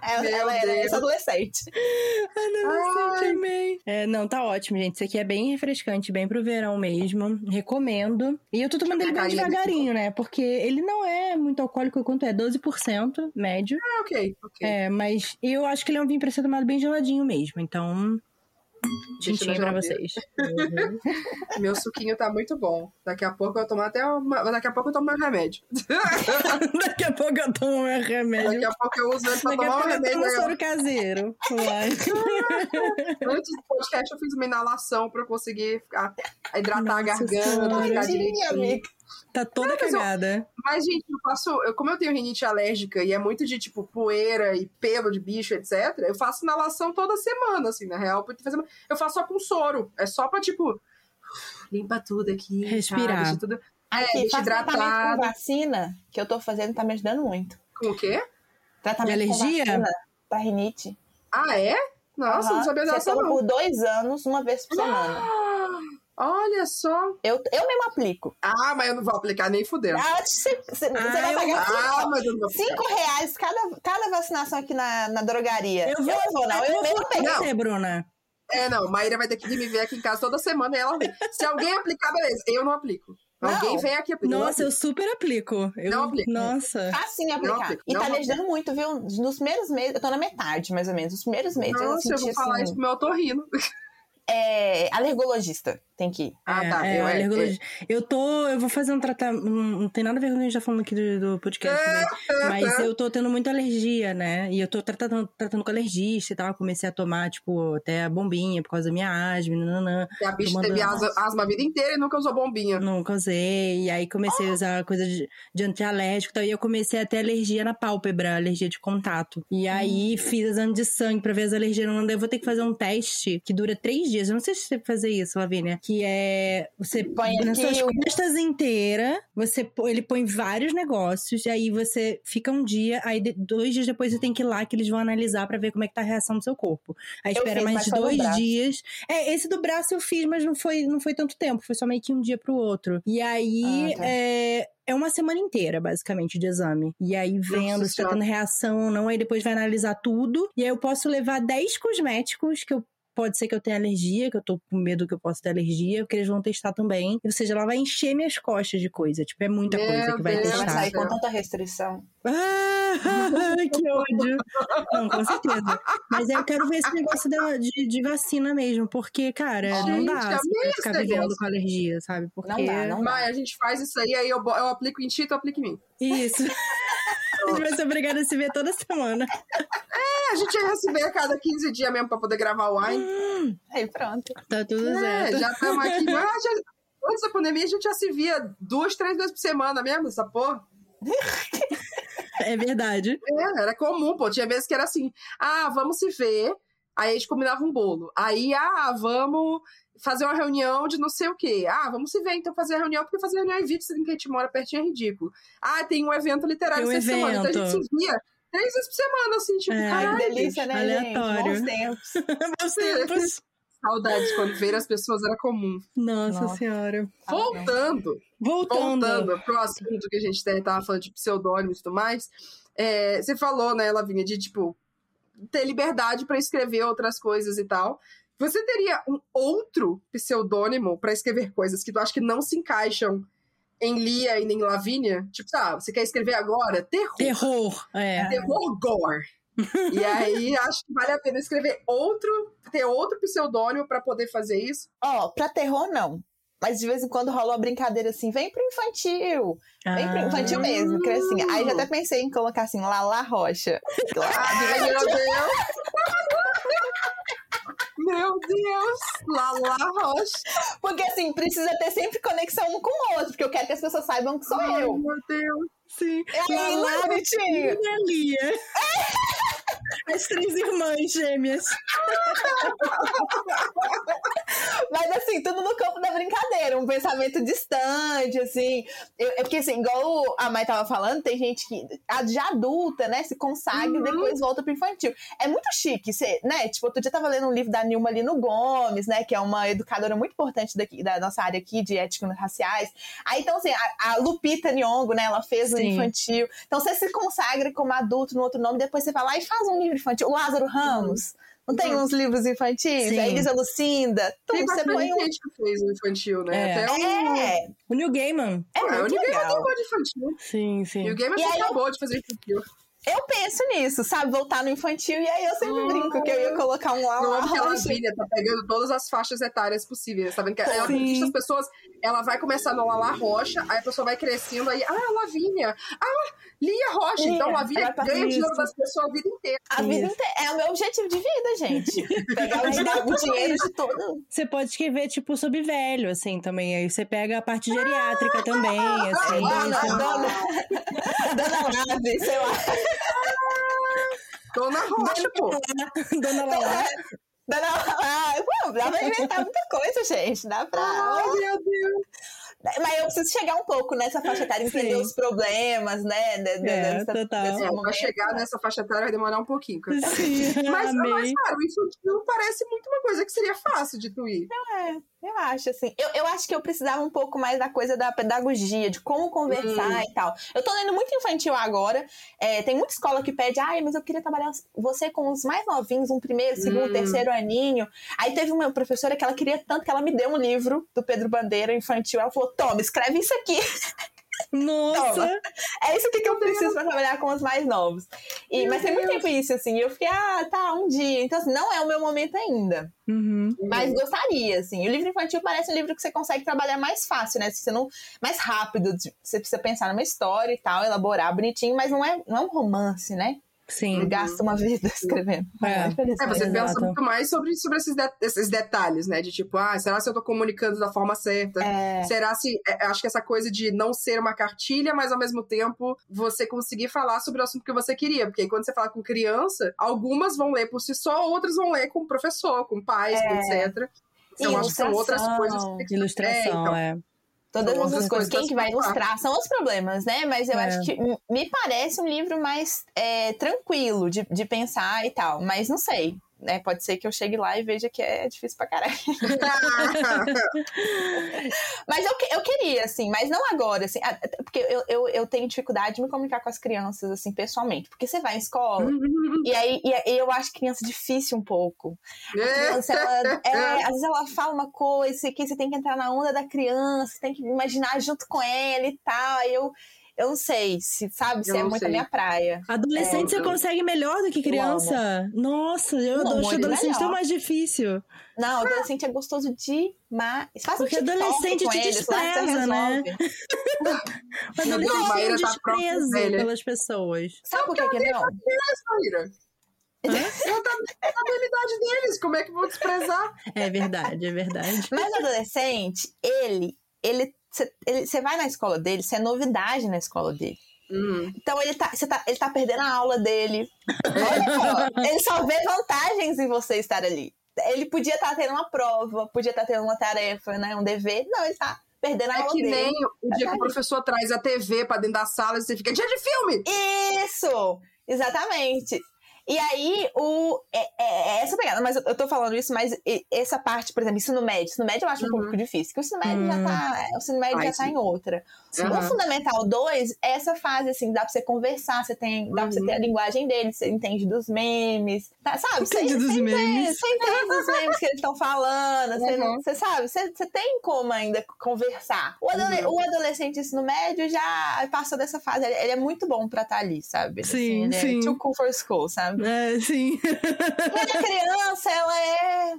Ela, ela era essa adolescente. Adolescente, amei. É, não, tá ótimo, gente. Isso aqui é bem refrescante, bem pro verão mesmo. Recomendo. E eu tô tomando ele bem devagarinho, né? Porque ele não é muito alcoólico quanto é, 12% médio. Ah, ok, ok. É, mas eu acho que ele é um vinho pra ser tomado bem geladinho mesmo. Então, Tintinha pra vocês. Uhum. Meu suquinho tá muito bom. Daqui a pouco eu tomar até uma... Daqui a pouco eu tomo meu remédio. Daqui a pouco eu tomo meu remédio. Daqui a pouco eu uso ele pra Daqui tomar um remédio. Daqui a pouco eu soro caseiro. Antes do podcast eu fiz uma inalação pra eu conseguir ficar, hidratar Nossa, a garganta, ficar direitinho. Tá toda não, cagada. Eu, mas, gente, eu faço. Eu, como eu tenho rinite alérgica e é muito de tipo poeira e pelo de bicho, etc., eu faço inalação toda semana, assim, na real. Eu faço só com soro. É só pra, tipo, limpa tudo aqui. Respirar. Tá, tudo. É, aqui, deixa hidratado. com vacina que eu tô fazendo tá me ajudando muito. Com o quê? Tratamento de alergia? Com vacina, pra rinite. Ah, é? Nossa, uhum. não sabia dessa não. por dois anos, uma vez por semana. Olha só. Eu, eu mesmo aplico. Ah, mas eu não vou aplicar nem fudendo. Ah, você, você, ah, vai pagar ah, cinco, mas eu não cinco reais cada, cada vacinação aqui na, na drogaria. Eu vou, eu vou não. Eu, eu mesmo pego. Você, Bruna. É, não. Maíra vai ter que me ver aqui em casa toda semana e ela vem. Se alguém aplicar, beleza. Eu não aplico. Não. Alguém vem aqui aplicar. Nossa, eu super aplico. Eu, não aplico. Nossa. Fácil aplicar. Aplico. E tá me ajudando muito, viu? Nos primeiros meses, eu tô na metade, mais ou menos. Nos primeiros meses Nossa, eu senti eu vou falar assim, isso pro meu otorrino. É, alergologista. Tem que ir. Ah, tá. É, eu, é, alergologista. É. eu tô. Eu vou fazer um tratamento. Não tem nada a ver com o que a gente tá falando aqui do, do podcast, né? Mas eu tô tendo muita alergia, né? E eu tô tratando, tratando com alergista e tal. Eu comecei a tomar, tipo, até a bombinha por causa da minha asma. Nananã, e a bicha tomando... teve asma, asma a vida inteira e nunca usou bombinha. Nunca usei. E aí comecei a usar coisa de, de antialérgico e tal. E eu comecei a ter alergia na pálpebra, alergia de contato. E aí hum. fiz exame de sangue pra ver as alergias. Não, eu vou ter que fazer um teste que dura três dias. Eu não sei se você fazer isso, Lavínia. Que é. Você põe nas suas costas inteiras, você, ele põe vários negócios, e aí você fica um dia, aí dois dias depois você tem que ir lá que eles vão analisar para ver como é que tá a reação do seu corpo. Aí eu espera fiz, mais de dois dias. É, esse do braço eu fiz, mas não foi, não foi tanto tempo, foi só meio que um dia pro outro. E aí. Ah, tá. é, é uma semana inteira, basicamente, de exame. E aí, vendo Nossa, se tá tendo reação ou não, aí depois vai analisar tudo. E aí eu posso levar 10 cosméticos que eu pode ser que eu tenha alergia, que eu tô com medo que eu possa ter alergia, porque eles vão testar também. Ou seja, ela vai encher minhas costas de coisa. Tipo, é muita Meu coisa que vai Deus testar. Vai sair com tanta restrição. Ah, que ódio. Não, com certeza. Mas eu quero ver esse negócio de, de vacina mesmo, porque, cara, gente, não dá assim, ficar vivendo com alergia, sabe? Porque... Não dá, não dá. Mas a gente faz isso aí, aí eu, eu aplico em ti, tu aplica em mim. Isso. a gente vai ser obrigada a se ver toda semana. É, a gente ia se ver a cada 15 dias mesmo pra poder gravar o Wine. Hum, aí pronto. Tá tudo é, certo. Já estamos aqui. já, antes da pandemia, a gente já se via duas, três vezes por semana mesmo, essa porra. É verdade. É, era comum, pô. Tinha vezes que era assim: ah, vamos se ver. Aí a gente combinava um bolo. Aí, ah, vamos fazer uma reunião de não sei o quê. Ah, vamos se ver, então fazer a reunião, porque fazer reunião em vídeo, que a gente mora pertinho é ridículo. Ah, tem um evento literário essa um semana, então a gente se via três vezes por semana, assim, tipo, é, caralho. Que delícia, né, Aleatório. gente? Bons tempos. Bons tempos. Saudades, quando ver as pessoas era comum. Nossa, Nossa. senhora. Voltando. Voltando. Voltando pro assunto que a gente tava falando de pseudônimos e tudo mais. É, você falou, né, Lavinha, de, tipo, ter liberdade para escrever outras coisas e tal. Você teria um outro pseudônimo para escrever coisas que tu acha que não se encaixam em Lia e em Lavínia? Tipo, tá, você quer escrever agora? Terror. Terror, é. Terror gore. e aí acho que vale a pena escrever outro, ter outro pseudônimo para poder fazer isso. Ó, oh, pra terror não. Mas de vez em quando rola uma brincadeira assim, vem pro infantil. Vem pro infantil ah. mesmo, que assim. Aí já até pensei em colocar assim, Lala Rocha. Ai, meu Deus! Meu Deus! Lala Rocha. Porque assim, precisa ter sempre conexão um com o outro, porque eu quero que as pessoas saibam que sou Ai, eu. Meu Deus! Sim. É aí, Lala, bonitinho. As três irmãs gêmeas. Mas assim, tudo no campo da brincadeira, um pensamento distante, assim. Eu, é porque, assim, igual a Mai tava falando, tem gente que já adulta, né, se consagra uhum. e depois volta pro infantil. É muito chique, você, né? Tipo, outro dia tava lendo um livro da Nilma Lino Gomes, né, que é uma educadora muito importante daqui, da nossa área aqui de ética raciais. Aí, então, assim, a, a Lupita Nyong'o, né, ela fez o infantil. Então, você se consagra como adulto no outro nome, depois você vai lá e faz um livro infantil. O Lázaro Ramos. Não tem uns livros infantis? Sim. A Elisa Lucinda. Tem você põe um... gente que fez o infantil, né? É. Até o... É. o Neil Gaiman. É, é o Neil Gaiman tem um de infantil. Sim, sim. E o Gaiman acabou de fazer infantil. Eu penso nisso, sabe? Voltar no infantil, e aí eu sempre oh. brinco que eu ia colocar um lá. Eu amo que a Lavínia tá pegando todas as faixas etárias possíveis. Tá vendo que é ela conquista as pessoas, ela vai começar no Lala Rocha, aí a pessoa vai crescendo, aí, ah, Lavínia, ah, Lia Rocha. Lia, então, Lavínia ganha dinheiro das pessoas a vida inteira. A isso. vida inteira. É o meu objetivo de vida, gente. Pegar o, dinheiro de todo. Você pode escrever, tipo, sobre velho, assim, também. Aí você pega a parte geriátrica também, assim. Dona, dona, dona Nave, sei lá. Dona Rocha, pô. Dona Lala. Dona Lala. Pô, dá pra inventar muita coisa, gente. Dá pra. Ai, meu Deus. Mas eu preciso chegar um pouco nessa faixa etária, entender Sim. os problemas, né? De, de, é, dessa, total. É, pra chegar nessa faixa etária vai demorar um pouquinho. Sim, mas, mas, cara, o infantil parece muito uma coisa que seria fácil de tu ir. Não é. Eu acho, assim. Eu, eu acho que eu precisava um pouco mais da coisa da pedagogia, de como conversar hum. e tal. Eu tô lendo muito infantil agora. É, tem muita escola que pede, ai, mas eu queria trabalhar você com os mais novinhos, um primeiro, segundo, hum. terceiro aninho. Aí teve uma professora que ela queria tanto que ela me deu um livro do Pedro Bandeira infantil. Ela falou: toma, escreve isso aqui. Nossa! Toma. É isso que, eu preciso para trabalhar com os mais novos. E, mas tem muito tempo isso, assim. eu fiquei, ah, tá, um dia. Então, assim, não é o meu momento ainda. Uhum. Mas gostaria, assim. O livro infantil parece um livro que você consegue trabalhar mais fácil, né? Você não, mais rápido. Você precisa pensar numa história e tal, elaborar bonitinho, mas não é, não é um romance, né? Sim. Ele gasta uma vida escrevendo. É, é você pensa muito mais sobre, sobre esses, de, esses detalhes, né? De tipo, ah, será se eu tô comunicando da forma certa? É. Será se. É, acho que essa coisa de não ser uma cartilha, mas ao mesmo tempo você conseguir falar sobre o assunto que você queria. Porque aí, quando você fala com criança, algumas vão ler por si só, outras vão ler com professor, com pais, é. etc. Então, acho que são outras coisas. Que Ilustração, é. Então, é. Todas essas coisas. Quem que vai ilustrar são os problemas, né? Mas eu é. acho que me parece um livro mais é, tranquilo de, de pensar e tal. Mas não sei né? Pode ser que eu chegue lá e veja que é difícil pra caralho. mas eu, eu queria, assim, mas não agora, assim, porque eu, eu, eu tenho dificuldade de me comunicar com as crianças, assim, pessoalmente. Porque você vai em escola, e aí e, eu acho criança difícil um pouco. A criança, ela, é, às vezes ela fala uma coisa que você tem que entrar na onda da criança, tem que imaginar junto com ela e tal. Aí eu eu não sei se, sabe, se é muito sei. a minha praia. Adolescente é, você eu... consegue melhor do que criança? Nossa, eu não, acho adolescente melhor. tão mais difícil. Não, adolescente é gostoso demais. Faz Porque um adolescente te eles, despreza, né? o adolescente é desprezo pelas pessoas. Sabe por que, que não? Tá na habilidade deles, como é que vou desprezar? É verdade, é verdade. Mas o adolescente, ele, ele você vai na escola dele, você é novidade na escola dele. Uhum. Então ele tá, tá, ele tá perdendo a aula dele. ele só vê vantagens em você estar ali. Ele podia estar tá tendo uma prova, podia estar tá tendo uma tarefa, né, um dever. Não, ele tá perdendo a é aula dele. É que nem o dia que o professor traz a TV pra dentro da sala e você fica, dia de filme! Isso! Exatamente. E aí, o, é, é, é, essa pegada, mas eu, eu tô falando isso, mas essa parte, por exemplo, ensino médio. Ensino médio eu acho um uhum. pouco difícil, porque o ensino médio já tá. Uhum. O ensino médio Ai, já tá em outra. Uhum. No Fundamental 2, é essa fase, assim, dá pra você conversar, você tem, dá pra você ter a uhum. linguagem dele, você entende dos memes, tá, sabe? Você entende dos memes. Você entende dos memes que eles estão falando, você, uhum. você sabe? Você, você tem como ainda conversar. O, adole uhum. o adolescente ensino médio já passou dessa fase, ele, ele é muito bom pra estar tá ali, sabe? Sim, assim, sim. É too cool for school, sabe? É, sim. Mas a criança, ela é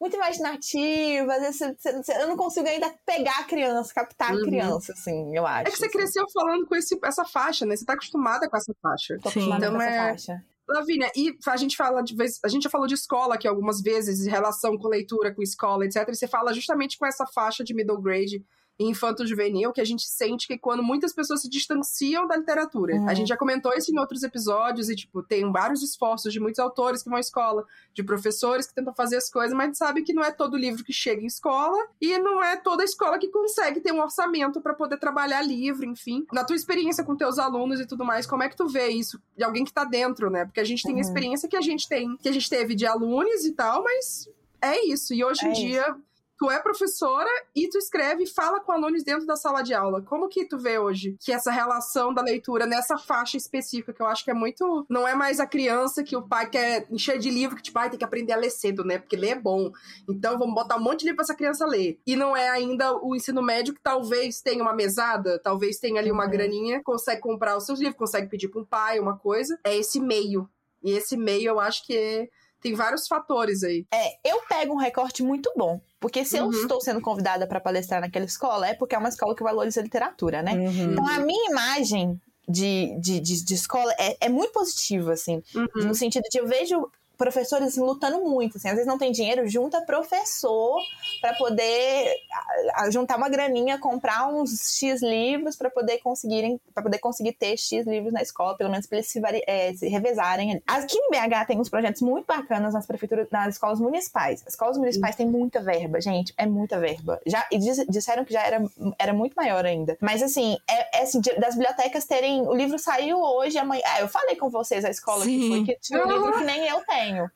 muito imaginativa. Às vezes você, eu não consigo ainda pegar a criança, captar uhum. a criança, assim, eu acho. É que você assim. cresceu falando com esse, essa faixa, né? Você tá acostumada com essa faixa. Tô acostumada então, com essa é... faixa. Lavínia, e a gente fala de vez, a gente já falou de escola aqui algumas vezes, em relação com leitura, com escola, etc. E você fala justamente com essa faixa de middle grade infanto-juvenil que a gente sente que quando muitas pessoas se distanciam da literatura. Uhum. A gente já comentou isso em outros episódios e, tipo, tem vários esforços de muitos autores que vão à escola, de professores que tentam fazer as coisas, mas sabe que não é todo livro que chega em escola e não é toda escola que consegue ter um orçamento para poder trabalhar livro, enfim. Na tua experiência com teus alunos e tudo mais, como é que tu vê isso de alguém que tá dentro, né? Porque a gente tem uhum. a experiência que a gente tem, que a gente teve de alunos e tal, mas é isso. E hoje é em dia tu é professora e tu escreve e fala com alunos dentro da sala de aula. Como que tu vê hoje que essa relação da leitura nessa faixa específica, que eu acho que é muito. Não é mais a criança que o pai quer encher de livro, que tipo, pai tem que aprender a ler cedo, né? Porque ler é bom. Então vamos botar um monte de livro pra essa criança ler. E não é ainda o ensino médio que talvez tenha uma mesada, talvez tenha ali uma uhum. graninha, consegue comprar os seus livros, consegue pedir pra um pai, uma coisa. É esse meio. E esse meio eu acho que é tem vários fatores aí. É, eu pego um recorte muito bom. Porque se uhum. eu estou sendo convidada para palestrar naquela escola, é porque é uma escola que valoriza a literatura, né? Uhum. Então a minha imagem de, de, de, de escola é, é, muito positiva, assim. Uhum. No sentido de eu vejo professores assim, lutando muito. Assim, às vezes não tem dinheiro, junta professor para poder a, a, juntar uma graninha, comprar uns X livros para poder conseguirem para poder conseguir ter X livros na escola, pelo menos para eles se, é, se, revezarem. Aqui em BH tem uns projetos muito bacanas nas prefeituras, nas escolas municipais. As escolas municipais têm muita verba, gente, é muita verba. Já e disseram que já era, era muito maior ainda. Mas assim, é, é assim, das bibliotecas terem o livro saiu hoje, amanhã. Ah, eu falei com vocês a escola Sim. que foi que tinha um livro que nem eu tenho tenho.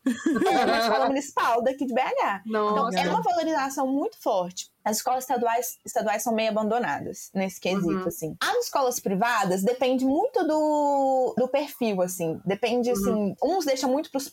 É uma escola municipal daqui de BH. Nossa. Então, é uma valorização muito forte. As escolas estaduais, estaduais são meio abandonadas nesse quesito, uhum. assim. As escolas privadas depende muito do, do perfil, assim. Depende, uhum. assim, uns deixam muito para os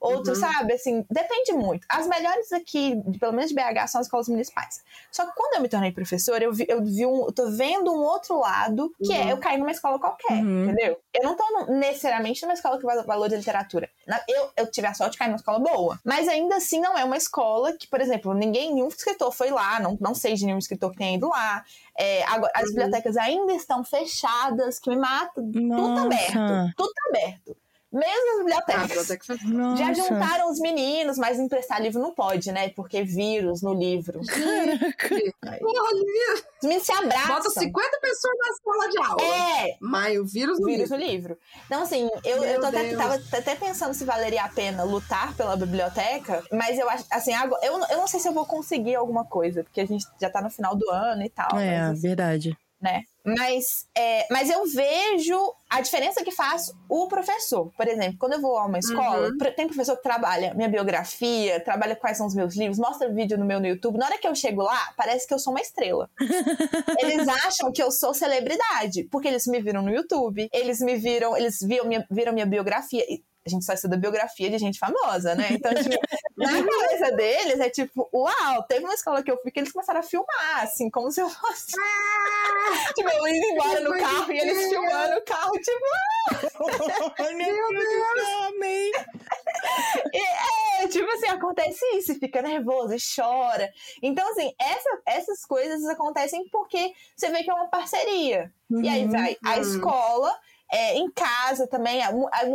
pais, Outros, uhum. sabe, assim, depende muito. As melhores aqui, pelo menos de BH, são as escolas municipais. Só que quando eu me tornei professora, eu vi, eu vi um, eu tô vendo um outro lado, que é uhum. é eu cair numa escola qualquer, uhum. entendeu? Eu não tô necessariamente numa escola que valoriza literatura. Eu, eu tive a sorte de cair numa escola boa. Mas ainda assim não é uma escola que, por exemplo, ninguém, nenhum escritor foi lá, não, não sei de nenhum escritor que tenha ido lá. É, agora, as uhum. bibliotecas ainda estão fechadas, que me mata. Nossa. Tudo aberto. Tudo aberto. Mesmo as bibliotecas. Ah, já juntaram os meninos, mas emprestar livro não pode, né? Porque vírus no livro. Caraca! Os meninos se abraçam. Bota 50 pessoas na sala de aula. É! Mas o vírus no vírus livro. no livro. Então, assim, eu, eu tô até, tava até pensando se valeria a pena lutar pela biblioteca, mas eu acho, assim, agora, eu, eu não sei se eu vou conseguir alguma coisa, porque a gente já tá no final do ano e tal. É, mas, verdade. Né? Mas, é, mas eu vejo a diferença que faz o professor. Por exemplo, quando eu vou a uma escola, uhum. tem professor que trabalha minha biografia, trabalha quais são os meus livros, mostra vídeo no meu no YouTube. Na hora que eu chego lá, parece que eu sou uma estrela. eles acham que eu sou celebridade, porque eles me viram no YouTube, eles me viram, eles viram minha, viram minha biografia a gente só estuda biografia de gente famosa, né? Então, tipo, na cabeça deles é tipo, uau, teve uma escola que eu fui que eles começaram a filmar, assim, como se eu fosse. Ah! tipo, eu indo embora no carro e eles filmando o carro, tipo. Meu Deus! E, é, tipo assim, acontece isso, fica nervoso e chora. Então, assim, essa, essas coisas acontecem porque você vê que é uma parceria. Uhum, e aí uhum. vai a uhum. escola é, em casa também,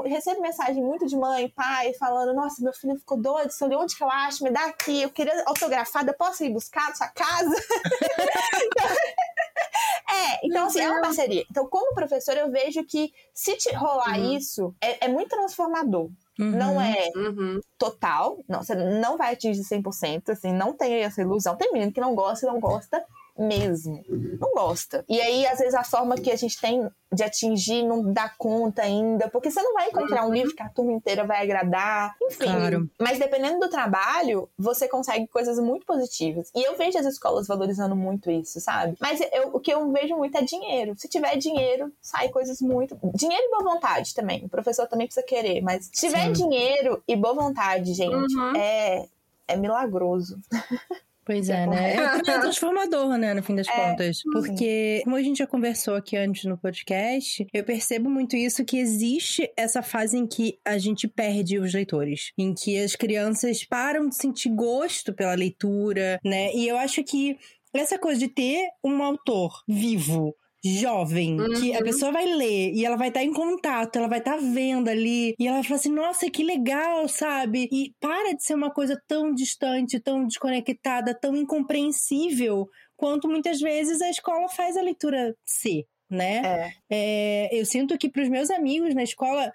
recebo mensagem muito de mãe, pai, falando: Nossa, meu filho ficou doido, de onde que eu acho? Me dá aqui, eu queria autografada, posso ir buscar na sua casa? é, então assim, é uma parceria. Então, como professor, eu vejo que se te rolar uhum. isso, é, é, muito transformador. Uhum. Não é uhum. total, não, você não vai atingir 100%, assim, não tem essa ilusão. Tem menino que não gosta e não gosta, mesmo. Não gosta. E aí, às vezes, a forma que a gente tem de atingir não dá conta ainda, porque você não vai encontrar um livro que a turma inteira vai agradar, enfim. Claro. Mas dependendo do trabalho, você consegue coisas muito positivas. E eu vejo as escolas valorizando muito isso, sabe? Mas eu, o que eu vejo muito é dinheiro. Se tiver dinheiro, sai coisas muito. Dinheiro e boa vontade também. O professor também precisa querer, mas se tiver Sim. dinheiro e boa vontade, gente, uhum. é, é milagroso. Pois é, né? É, é transformador, né, no fim das é, contas. Porque, como a gente já conversou aqui antes no podcast, eu percebo muito isso que existe essa fase em que a gente perde os leitores. Em que as crianças param de sentir gosto pela leitura, né? E eu acho que essa coisa de ter um autor vivo jovem, uhum. que a uhum. pessoa vai ler e ela vai estar tá em contato, ela vai estar tá vendo ali e ela vai falar assim: nossa, que legal, sabe? E para de ser uma coisa tão distante, tão desconectada, tão incompreensível quanto muitas vezes a escola faz a leitura ser. Né? É. É, eu sinto que para os meus amigos na escola,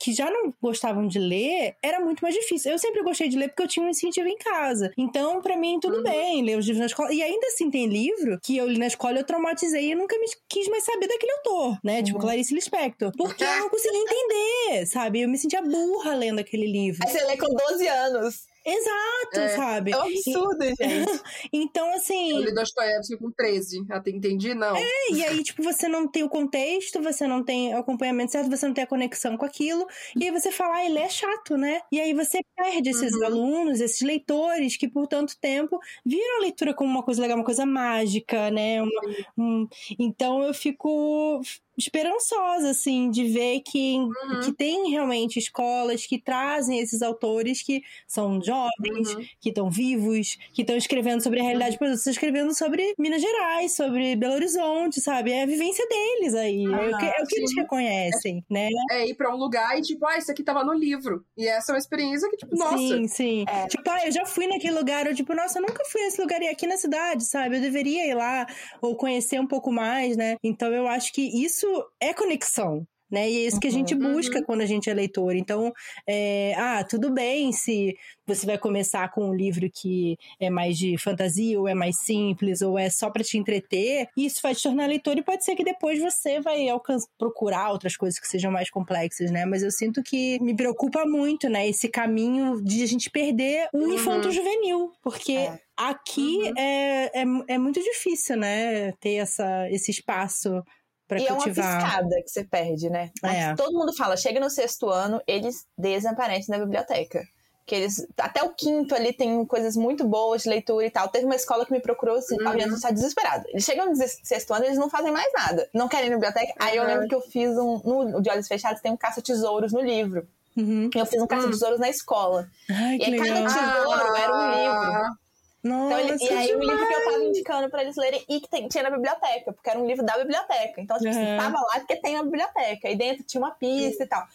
que já não gostavam de ler, era muito mais difícil. Eu sempre gostei de ler porque eu tinha um incentivo em casa. Então, para mim, tudo uhum. bem ler os livros na escola. E ainda assim, tem livro que eu li na escola, eu traumatizei e nunca me quis mais saber daquele autor, né? Tipo, uhum. Tipo Clarice Lispector. Porque eu não conseguia entender, sabe? Eu me sentia burra lendo aquele livro. Aí você lê com 12 anos. Exato, é. sabe? É um absurdo, e... gente. então, assim. Eu li Dostoiévski com 13. Até entendi, não. É, e aí, tipo, você não tem o contexto, você não tem o acompanhamento certo, você não tem a conexão com aquilo. E aí você fala, ah, ele é chato, né? E aí você perde esses uhum. alunos, esses leitores que por tanto tempo viram a leitura como uma coisa legal, uma coisa mágica, né? Uma, um... Então eu fico esperançosa, assim, de ver que, uhum. que tem realmente escolas que trazem esses autores que são jovens, uhum. que estão vivos, que estão escrevendo sobre a realidade, uhum. por exemplo, escrevendo sobre Minas Gerais, sobre Belo Horizonte, sabe? É a vivência deles aí. é, o que, é o que eles reconhecem, é, né? É ir pra um lugar e, tipo, ah, isso aqui tava no livro. E essa é uma experiência que, tipo, nossa. Sim, sim. É. Tipo, ah, eu já fui naquele lugar, eu, tipo, nossa, eu nunca fui nesse lugar e aqui na cidade, sabe? Eu deveria ir lá ou conhecer um pouco mais, né? Então eu acho que isso isso é conexão. Né? E é isso que a gente uhum, busca uhum. quando a gente é leitor. Então, é, ah, tudo bem se você vai começar com um livro que é mais de fantasia, ou é mais simples, ou é só para te entreter. Isso vai te tornar leitor e pode ser que depois você vai procurar outras coisas que sejam mais complexas, né? Mas eu sinto que me preocupa muito, né? Esse caminho de a gente perder o uhum. infanto juvenil, porque é. aqui uhum. é, é, é muito difícil, né? Ter essa, esse espaço Pra e cultivar. é uma piscada que você perde, né? É. Todo mundo fala, chega no sexto ano, eles desaparecem da biblioteca. Que eles, até o quinto ali tem coisas muito boas de leitura e tal. Teve uma escola que me procurou assim, uhum. a gente está desesperado. Eles chegam no sexto ano, eles não fazem mais nada. Não querem ir na biblioteca. Uhum. Aí eu lembro que eu fiz um. No De Olhos Fechados tem um caça-tesouros no livro. Uhum. Eu fiz um caça-tesouros na escola. Ai, e aí cada tesouro ah. era um livro. Nossa, então, ele, e aí demais. o livro que eu tava indicando pra eles lerem e que tem, tinha na biblioteca, porque era um livro da biblioteca. Então, tipo, uhum. tava lá porque tem na biblioteca. E dentro tinha uma pista e tal.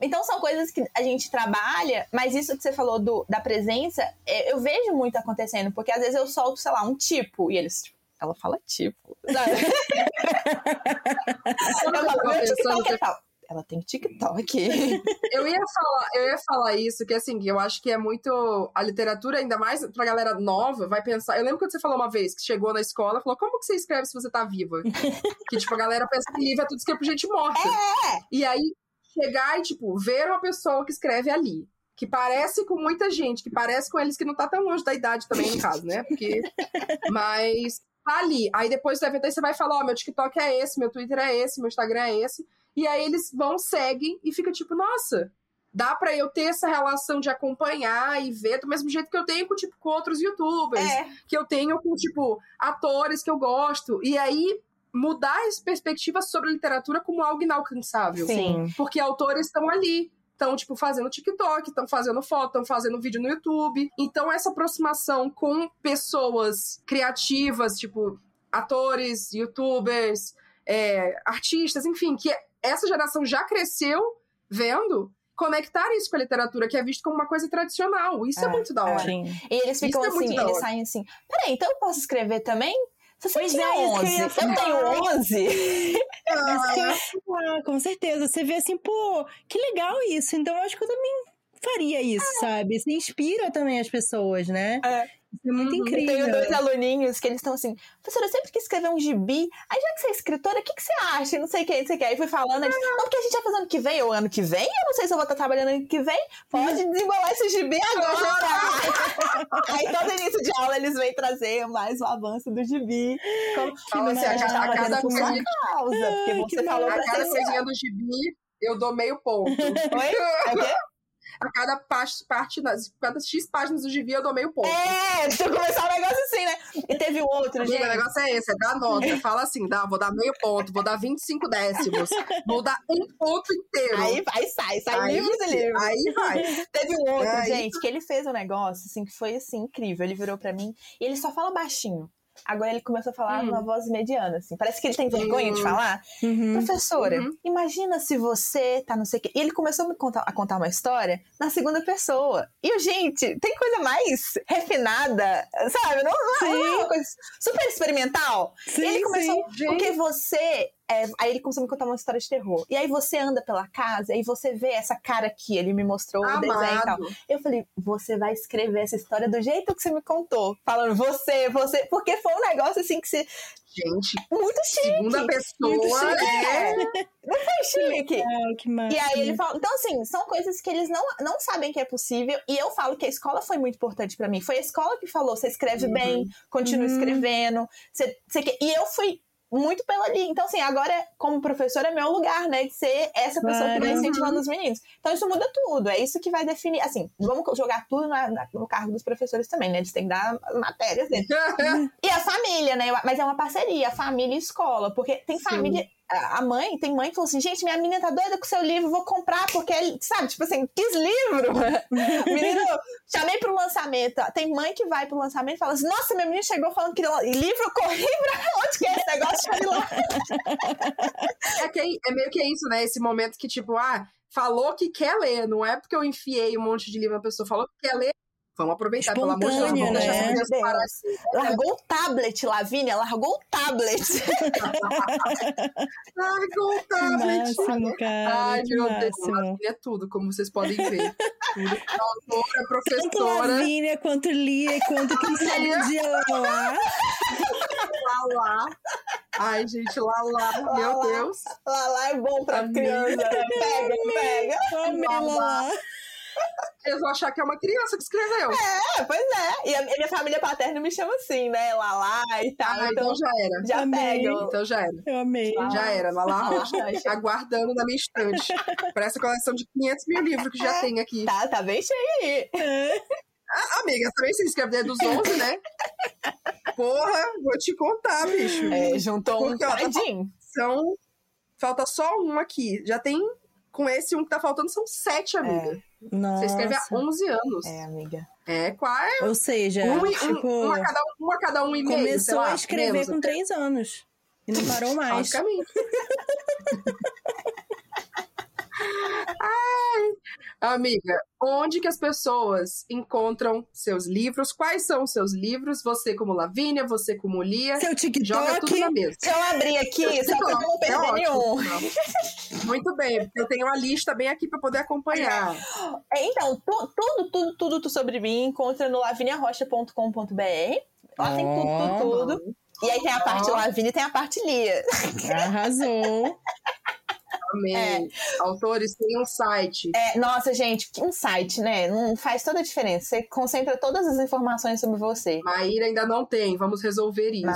Então são coisas que a gente trabalha, mas isso que você falou do, da presença, é, eu vejo muito acontecendo, porque às vezes eu solto, sei lá, um tipo, e eles, tipo, ela fala tipo. Sabe? eu falo, meu TikTok é tal ela tem TikTok. eu ia falar, eu ia falar isso, que assim, eu acho que é muito. A literatura, ainda mais pra galera nova, vai pensar. Eu lembro quando você falou uma vez que chegou na escola falou: como que você escreve se você tá viva? que, tipo, a galera pensa que livro é tudo escrito por gente morta. É! E aí, chegar e, tipo, ver uma pessoa que escreve ali. Que parece com muita gente, que parece com eles que não tá tão longe da idade também, no caso, né? Porque. Mas tá ali. Aí depois do evento aí você vai falar: ó, oh, meu TikTok é esse, meu Twitter é esse, meu Instagram é esse. E aí eles vão, seguem e fica tipo, nossa, dá para eu ter essa relação de acompanhar e ver do mesmo jeito que eu tenho com, tipo, com outros youtubers, é. que eu tenho com, tipo, atores que eu gosto. E aí mudar as perspectivas sobre a literatura como algo inalcançável. Sim. Porque autores estão ali. Estão, tipo, fazendo TikTok, estão fazendo foto, estão fazendo vídeo no YouTube. Então, essa aproximação com pessoas criativas, tipo, atores, youtubers, é, artistas, enfim, que essa geração já cresceu vendo conectar isso com a literatura, que é visto como uma coisa tradicional. Isso é, é muito da hora. Sim. E eles ficam isso é assim, é eles saem assim, peraí, então eu posso escrever também? Se você pois tinha é, 11, eu, eu tenho 11. ah, com certeza. Você vê assim, pô, que legal isso. Então eu acho que eu também faria isso, é. sabe? Isso inspira também as pessoas, né? É. Isso é muito uhum. incrível. Tenho dois aluninhos que eles estão assim, professora, eu sempre quis escrever um gibi. Aí já que você é escritora, o que, que você acha? Não sei o que, não sei o que. Aí fui falando, eles, não, porque a gente vai fazer ano que vem, ou ano que vem, eu não sei se eu vou estar trabalhando ano que vem. Pode desembolar esse gibi agora. Aí todo início de aula eles vêm trazer mais o avanço do gibi. Como que Fala assim, a cada, a cada por sua causa. Porque você falou a cada coisinha do gibi, eu dou meio ponto. Oi? É o quê? A cada parte, parte das, cada X páginas do gibi eu dou meio ponto. É, deixa eu começar um negócio assim, né? E teve outro, gente. O negócio é esse, é dar nota. Fala assim, dá, vou dar meio ponto, vou dar 25 décimos, vou dar um ponto inteiro. Aí vai, sai, sai aí, livros e livros. Aí vai. Teve um outro, é, gente, que ele fez um negócio, assim, que foi, assim, incrível. Ele virou pra mim e ele só fala baixinho. Agora ele começou a falar hum. numa voz mediana, assim. Parece que ele tem vergonha de falar. Uhum. Professora, uhum. imagina se você tá não sei o quê. E ele começou a, me contar, a contar uma história na segunda pessoa. E, gente, tem coisa mais refinada, sabe? Não, não, não é uma coisa super experimental. Sim, ele começou. Sim, porque você é, aí ele começou a me contar uma história de terror. E aí você anda pela casa e você vê essa cara aqui, ele me mostrou o desenho e tal. Eu falei, você vai escrever essa história do jeito que você me contou. Falando, você, você. Porque foi um negócio assim que você Gente, muito chique. Segunda pessoa é. Não foi chique. Legal, que massa. E aí ele fala. Então, assim, são coisas que eles não, não sabem que é possível. E eu falo que a escola foi muito importante pra mim. Foi a escola que falou: você escreve Uhum. bem, continua Uhum. escrevendo. Você, E eu fui muito pela ali. Então, assim, agora, como professora, é meu lugar, né? De ser essa pessoa que vai Claro. incentivando os meninos. Então, isso muda tudo. É isso que vai definir. Assim, vamos jogar tudo na- na- no cargo dos professores também, né? Eles têm que dar as matérias deles. E a família, né? Mas é uma parceria, família e escola. Porque tem Sim. família. A mãe, tem mãe que falou assim: gente, minha menina tá doida com seu livro, vou comprar, porque, ele- sabe, tipo assim, quis livro. Menino, chamei pro lançamento. Tem mãe que vai pro lançamento e fala assim: nossa, meu menino chegou falando que li- livro, eu corri pra onde que é esse negócio? É, que, é- é meio que isso, né? Esse momento que, tipo, ah, falou que quer ler. Não é porque eu enfiei um monte de livro na pessoa, falou que quer ler. Vamos aproveitar, pelo amor de Deus. Deixar né? essa criança parar assim. Largou o tablet, Lavínia, largou o tablet. Ai, Que conta, máximo, cara. Ai, meu Deus. máximo. Lavínia é tudo, como vocês podem ver. Tudo. Autora, Tanto professora, Lavínia, quanto Lia, quanto quem sabe um dia lá. lá lá. Ai, gente, lá lá. Meu. Deus. Lá, lá é bom pra Amiga. criança. né? Pega, pega. Amei Lá, Eles vão achar que é uma criança que escreveu. É, pois é. E a minha família paterna me chama assim, né? Lalá e tal. Ah, então então já era. já Amei. pegam. Então já era. Eu amei. Já era, lá lá Rocha. Aguardando na minha estante. Para essa coleção de 500 mil livros que já tem aqui. Tá, tá bem cheio aí. Ah, amiga, também se inscreve desde os 11, né? Porra, vou te contar, bicho. É, juntou um Porque, ó, tá tadinho. São. Falta só um aqui. Já tem. Com esse um que tá faltando, são sete, amiga. Nossa. Você escreve há 11 anos. É, amiga. É, quase. Ou seja, Um, um, tipo, um a cada um, um a cada um e meio. começou lá, a escrever menos com até. três anos. E não parou mais. Basicamente. Ai, amiga, onde que as pessoas encontram seus livros? Quais são os seus livros? Você como Lavínia, você como Lia. Seu Joga tudo na TikTok. mesa. Deixa eu abrir aqui, só pra eu não É perder ótimo. nenhum. Muito bem, porque eu tenho uma lista bem aqui para poder acompanhar. É, então, tu- tudo, tudo, tudo, tudo sobre mim encontra no laviniarrocha.com.br. Lá tem tudo, tudo, tudo. E aí tem a parte. Lavínia e tem a parte Lia. Arrasou. Amém. Autores têm um site. É, nossa, gente, um site, né? Não faz toda a diferença. Você concentra todas as informações sobre você. Maíra ainda não tem, vamos resolver isso.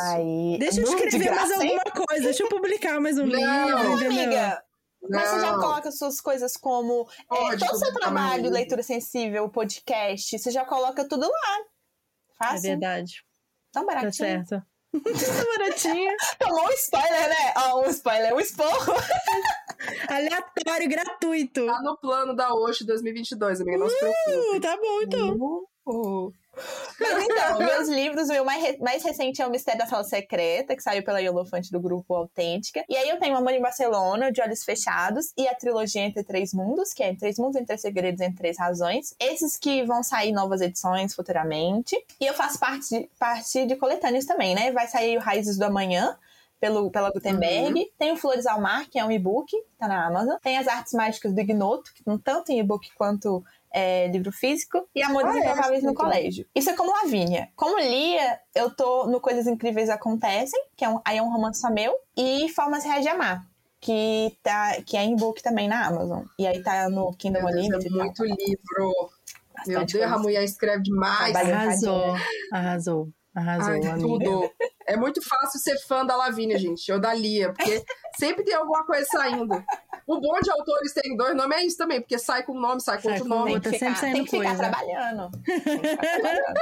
Deixa eu Não, de escrever mais alguma coisa. Deixa eu publicar mais um Não, livro, Não, amiga. Mas você já coloca suas coisas como é, todo o seu trabalho, leitura sensível, podcast, você já coloca tudo lá. É Fácil. verdade. Tão Tá baratinho. certo. Tá baratinho. Tomou um spoiler, né? Ó, um spoiler, um esporro. Aleatório, gratuito. Tá no plano da Osh 2022, amiga, não se preocupe. Uh, tá bom, então. Mas então, meus livros, o meu mais, re- mais recente é O Mistério da Sala Secreta, que saiu pela Yolofante do grupo Autêntica. E aí eu tenho Amor em Barcelona, De Olhos Fechados, e a trilogia Entre Três Mundos, que é Entre Três Mundos, Entre Três Segredos, Entre Três Razões. Esses que vão sair novas edições futuramente. E eu faço parte de, parte de coletâneas também, né? Vai sair o Raízes do Amanhã, pelo, pela Gutenberg. Tem o Flores ao Mar, que é um e-book, tá na Amazon. Tem as Artes Mágicas do Ignoto, que não tanto em e-book quanto é, livro físico. E Amores Ah, é? Improváveis no Então. Colégio. Isso é como Lavínia. Como Lia, eu tô no Coisas Incríveis Acontecem, que é um, aí é um romance só meu. E Formas Reais de Amar. Que, tá, que é em book também na Amazon. E aí tá no Kindle Meu Deus, Unlimited. é e tal. muito livro. Meu Bastante Deus, a coisa. mulher escreve demais. Arrasou. Arrasou. Arrasou, Ai, tudo. É muito fácil ser fã da Lavínia, gente, ou da Lia, porque sempre tem alguma coisa saindo. O bom de autores tem dois nomes é isso também, porque sai com um nome, sai com Sai outro com nome. Tem que, ficar, sempre saindo tem que ficar coisa. trabalhando. Tem que ficar trabalhando.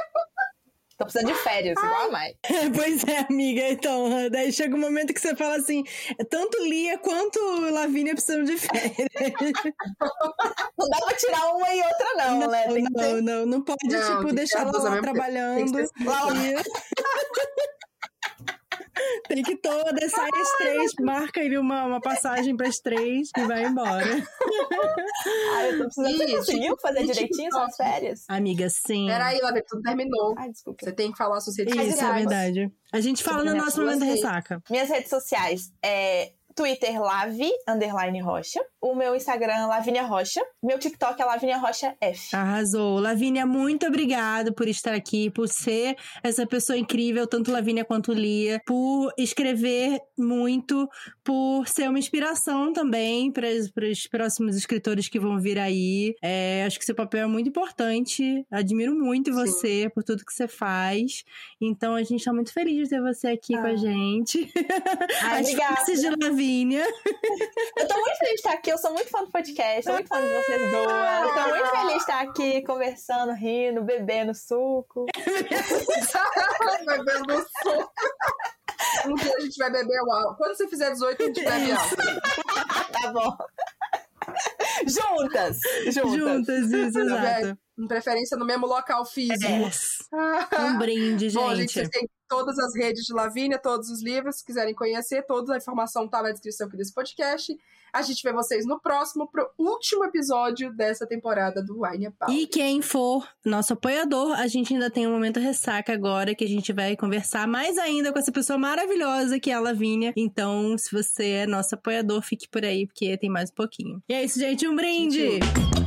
Tô precisando de férias, igual a Mai. Pois é, amiga. Então, daí chega um momento que você fala assim: tanto Lia quanto Lavínia precisam de férias. Não dá pra tirar uma e outra, não, né? Tem que não, ter não, não pode, Não, tipo, deixar ela lá trabalhando. Lá, lá. Tem que todas, sai as três, marca ele uma, uma passagem para as três e vai embora. Ai, eu tô precisando. Você conseguiu fazer direitinho suas férias? Amiga, sim. Peraí, Lavínia, tudo terminou. Ai, desculpa. Você tem que falar suas redes Isso, é verdade. A gente fala no nosso momento suas ressaca. Minhas redes sociais é Twitter, Lavi, underline Rocha. O meu Instagram, Lavínia Rocha. Meu TikTok é Lavínia Rocha F. Arrasou. Lavínia, muito obrigada por estar aqui, por ser essa pessoa incrível, tanto Lavínia quanto Lia, por escrever muito, por ser uma inspiração também para os próximos escritores que vão vir aí. É, acho que seu papel é muito importante. Admiro muito você Sim. por tudo que você faz. Então a gente está muito feliz de ter você aqui ah. com a ah. gente. Ai, obrigada. Lavínia. Eu tô muito feliz de estar aqui. Eu sou muito fã do podcast, sou muito fã de vocês duas. Eu tô muito feliz de estar aqui conversando, rindo, bebendo suco. bebendo suco. Um dia a gente vai beber o álcool. Quando você fizer 18, a gente bebe álcool. tá bom. Juntas! Juntas, Juntas isso, exato. Em preferência no mesmo local físico. É. um brinde, gente. Bom, gente, vocês têm todas as redes de Lavínia, todos os livros, se quiserem conhecer, toda a informação tá na descrição aqui desse podcast. A gente vê vocês no próximo, pro último episódio dessa temporada do Wine About. E quem for nosso apoiador, a gente ainda tem um momento ressaca agora que a gente vai conversar mais ainda com essa pessoa maravilhosa que é a Lavínia. Então, se você é nosso apoiador, fique por aí, porque tem mais um pouquinho. E é isso, gente. Um brinde! Gente.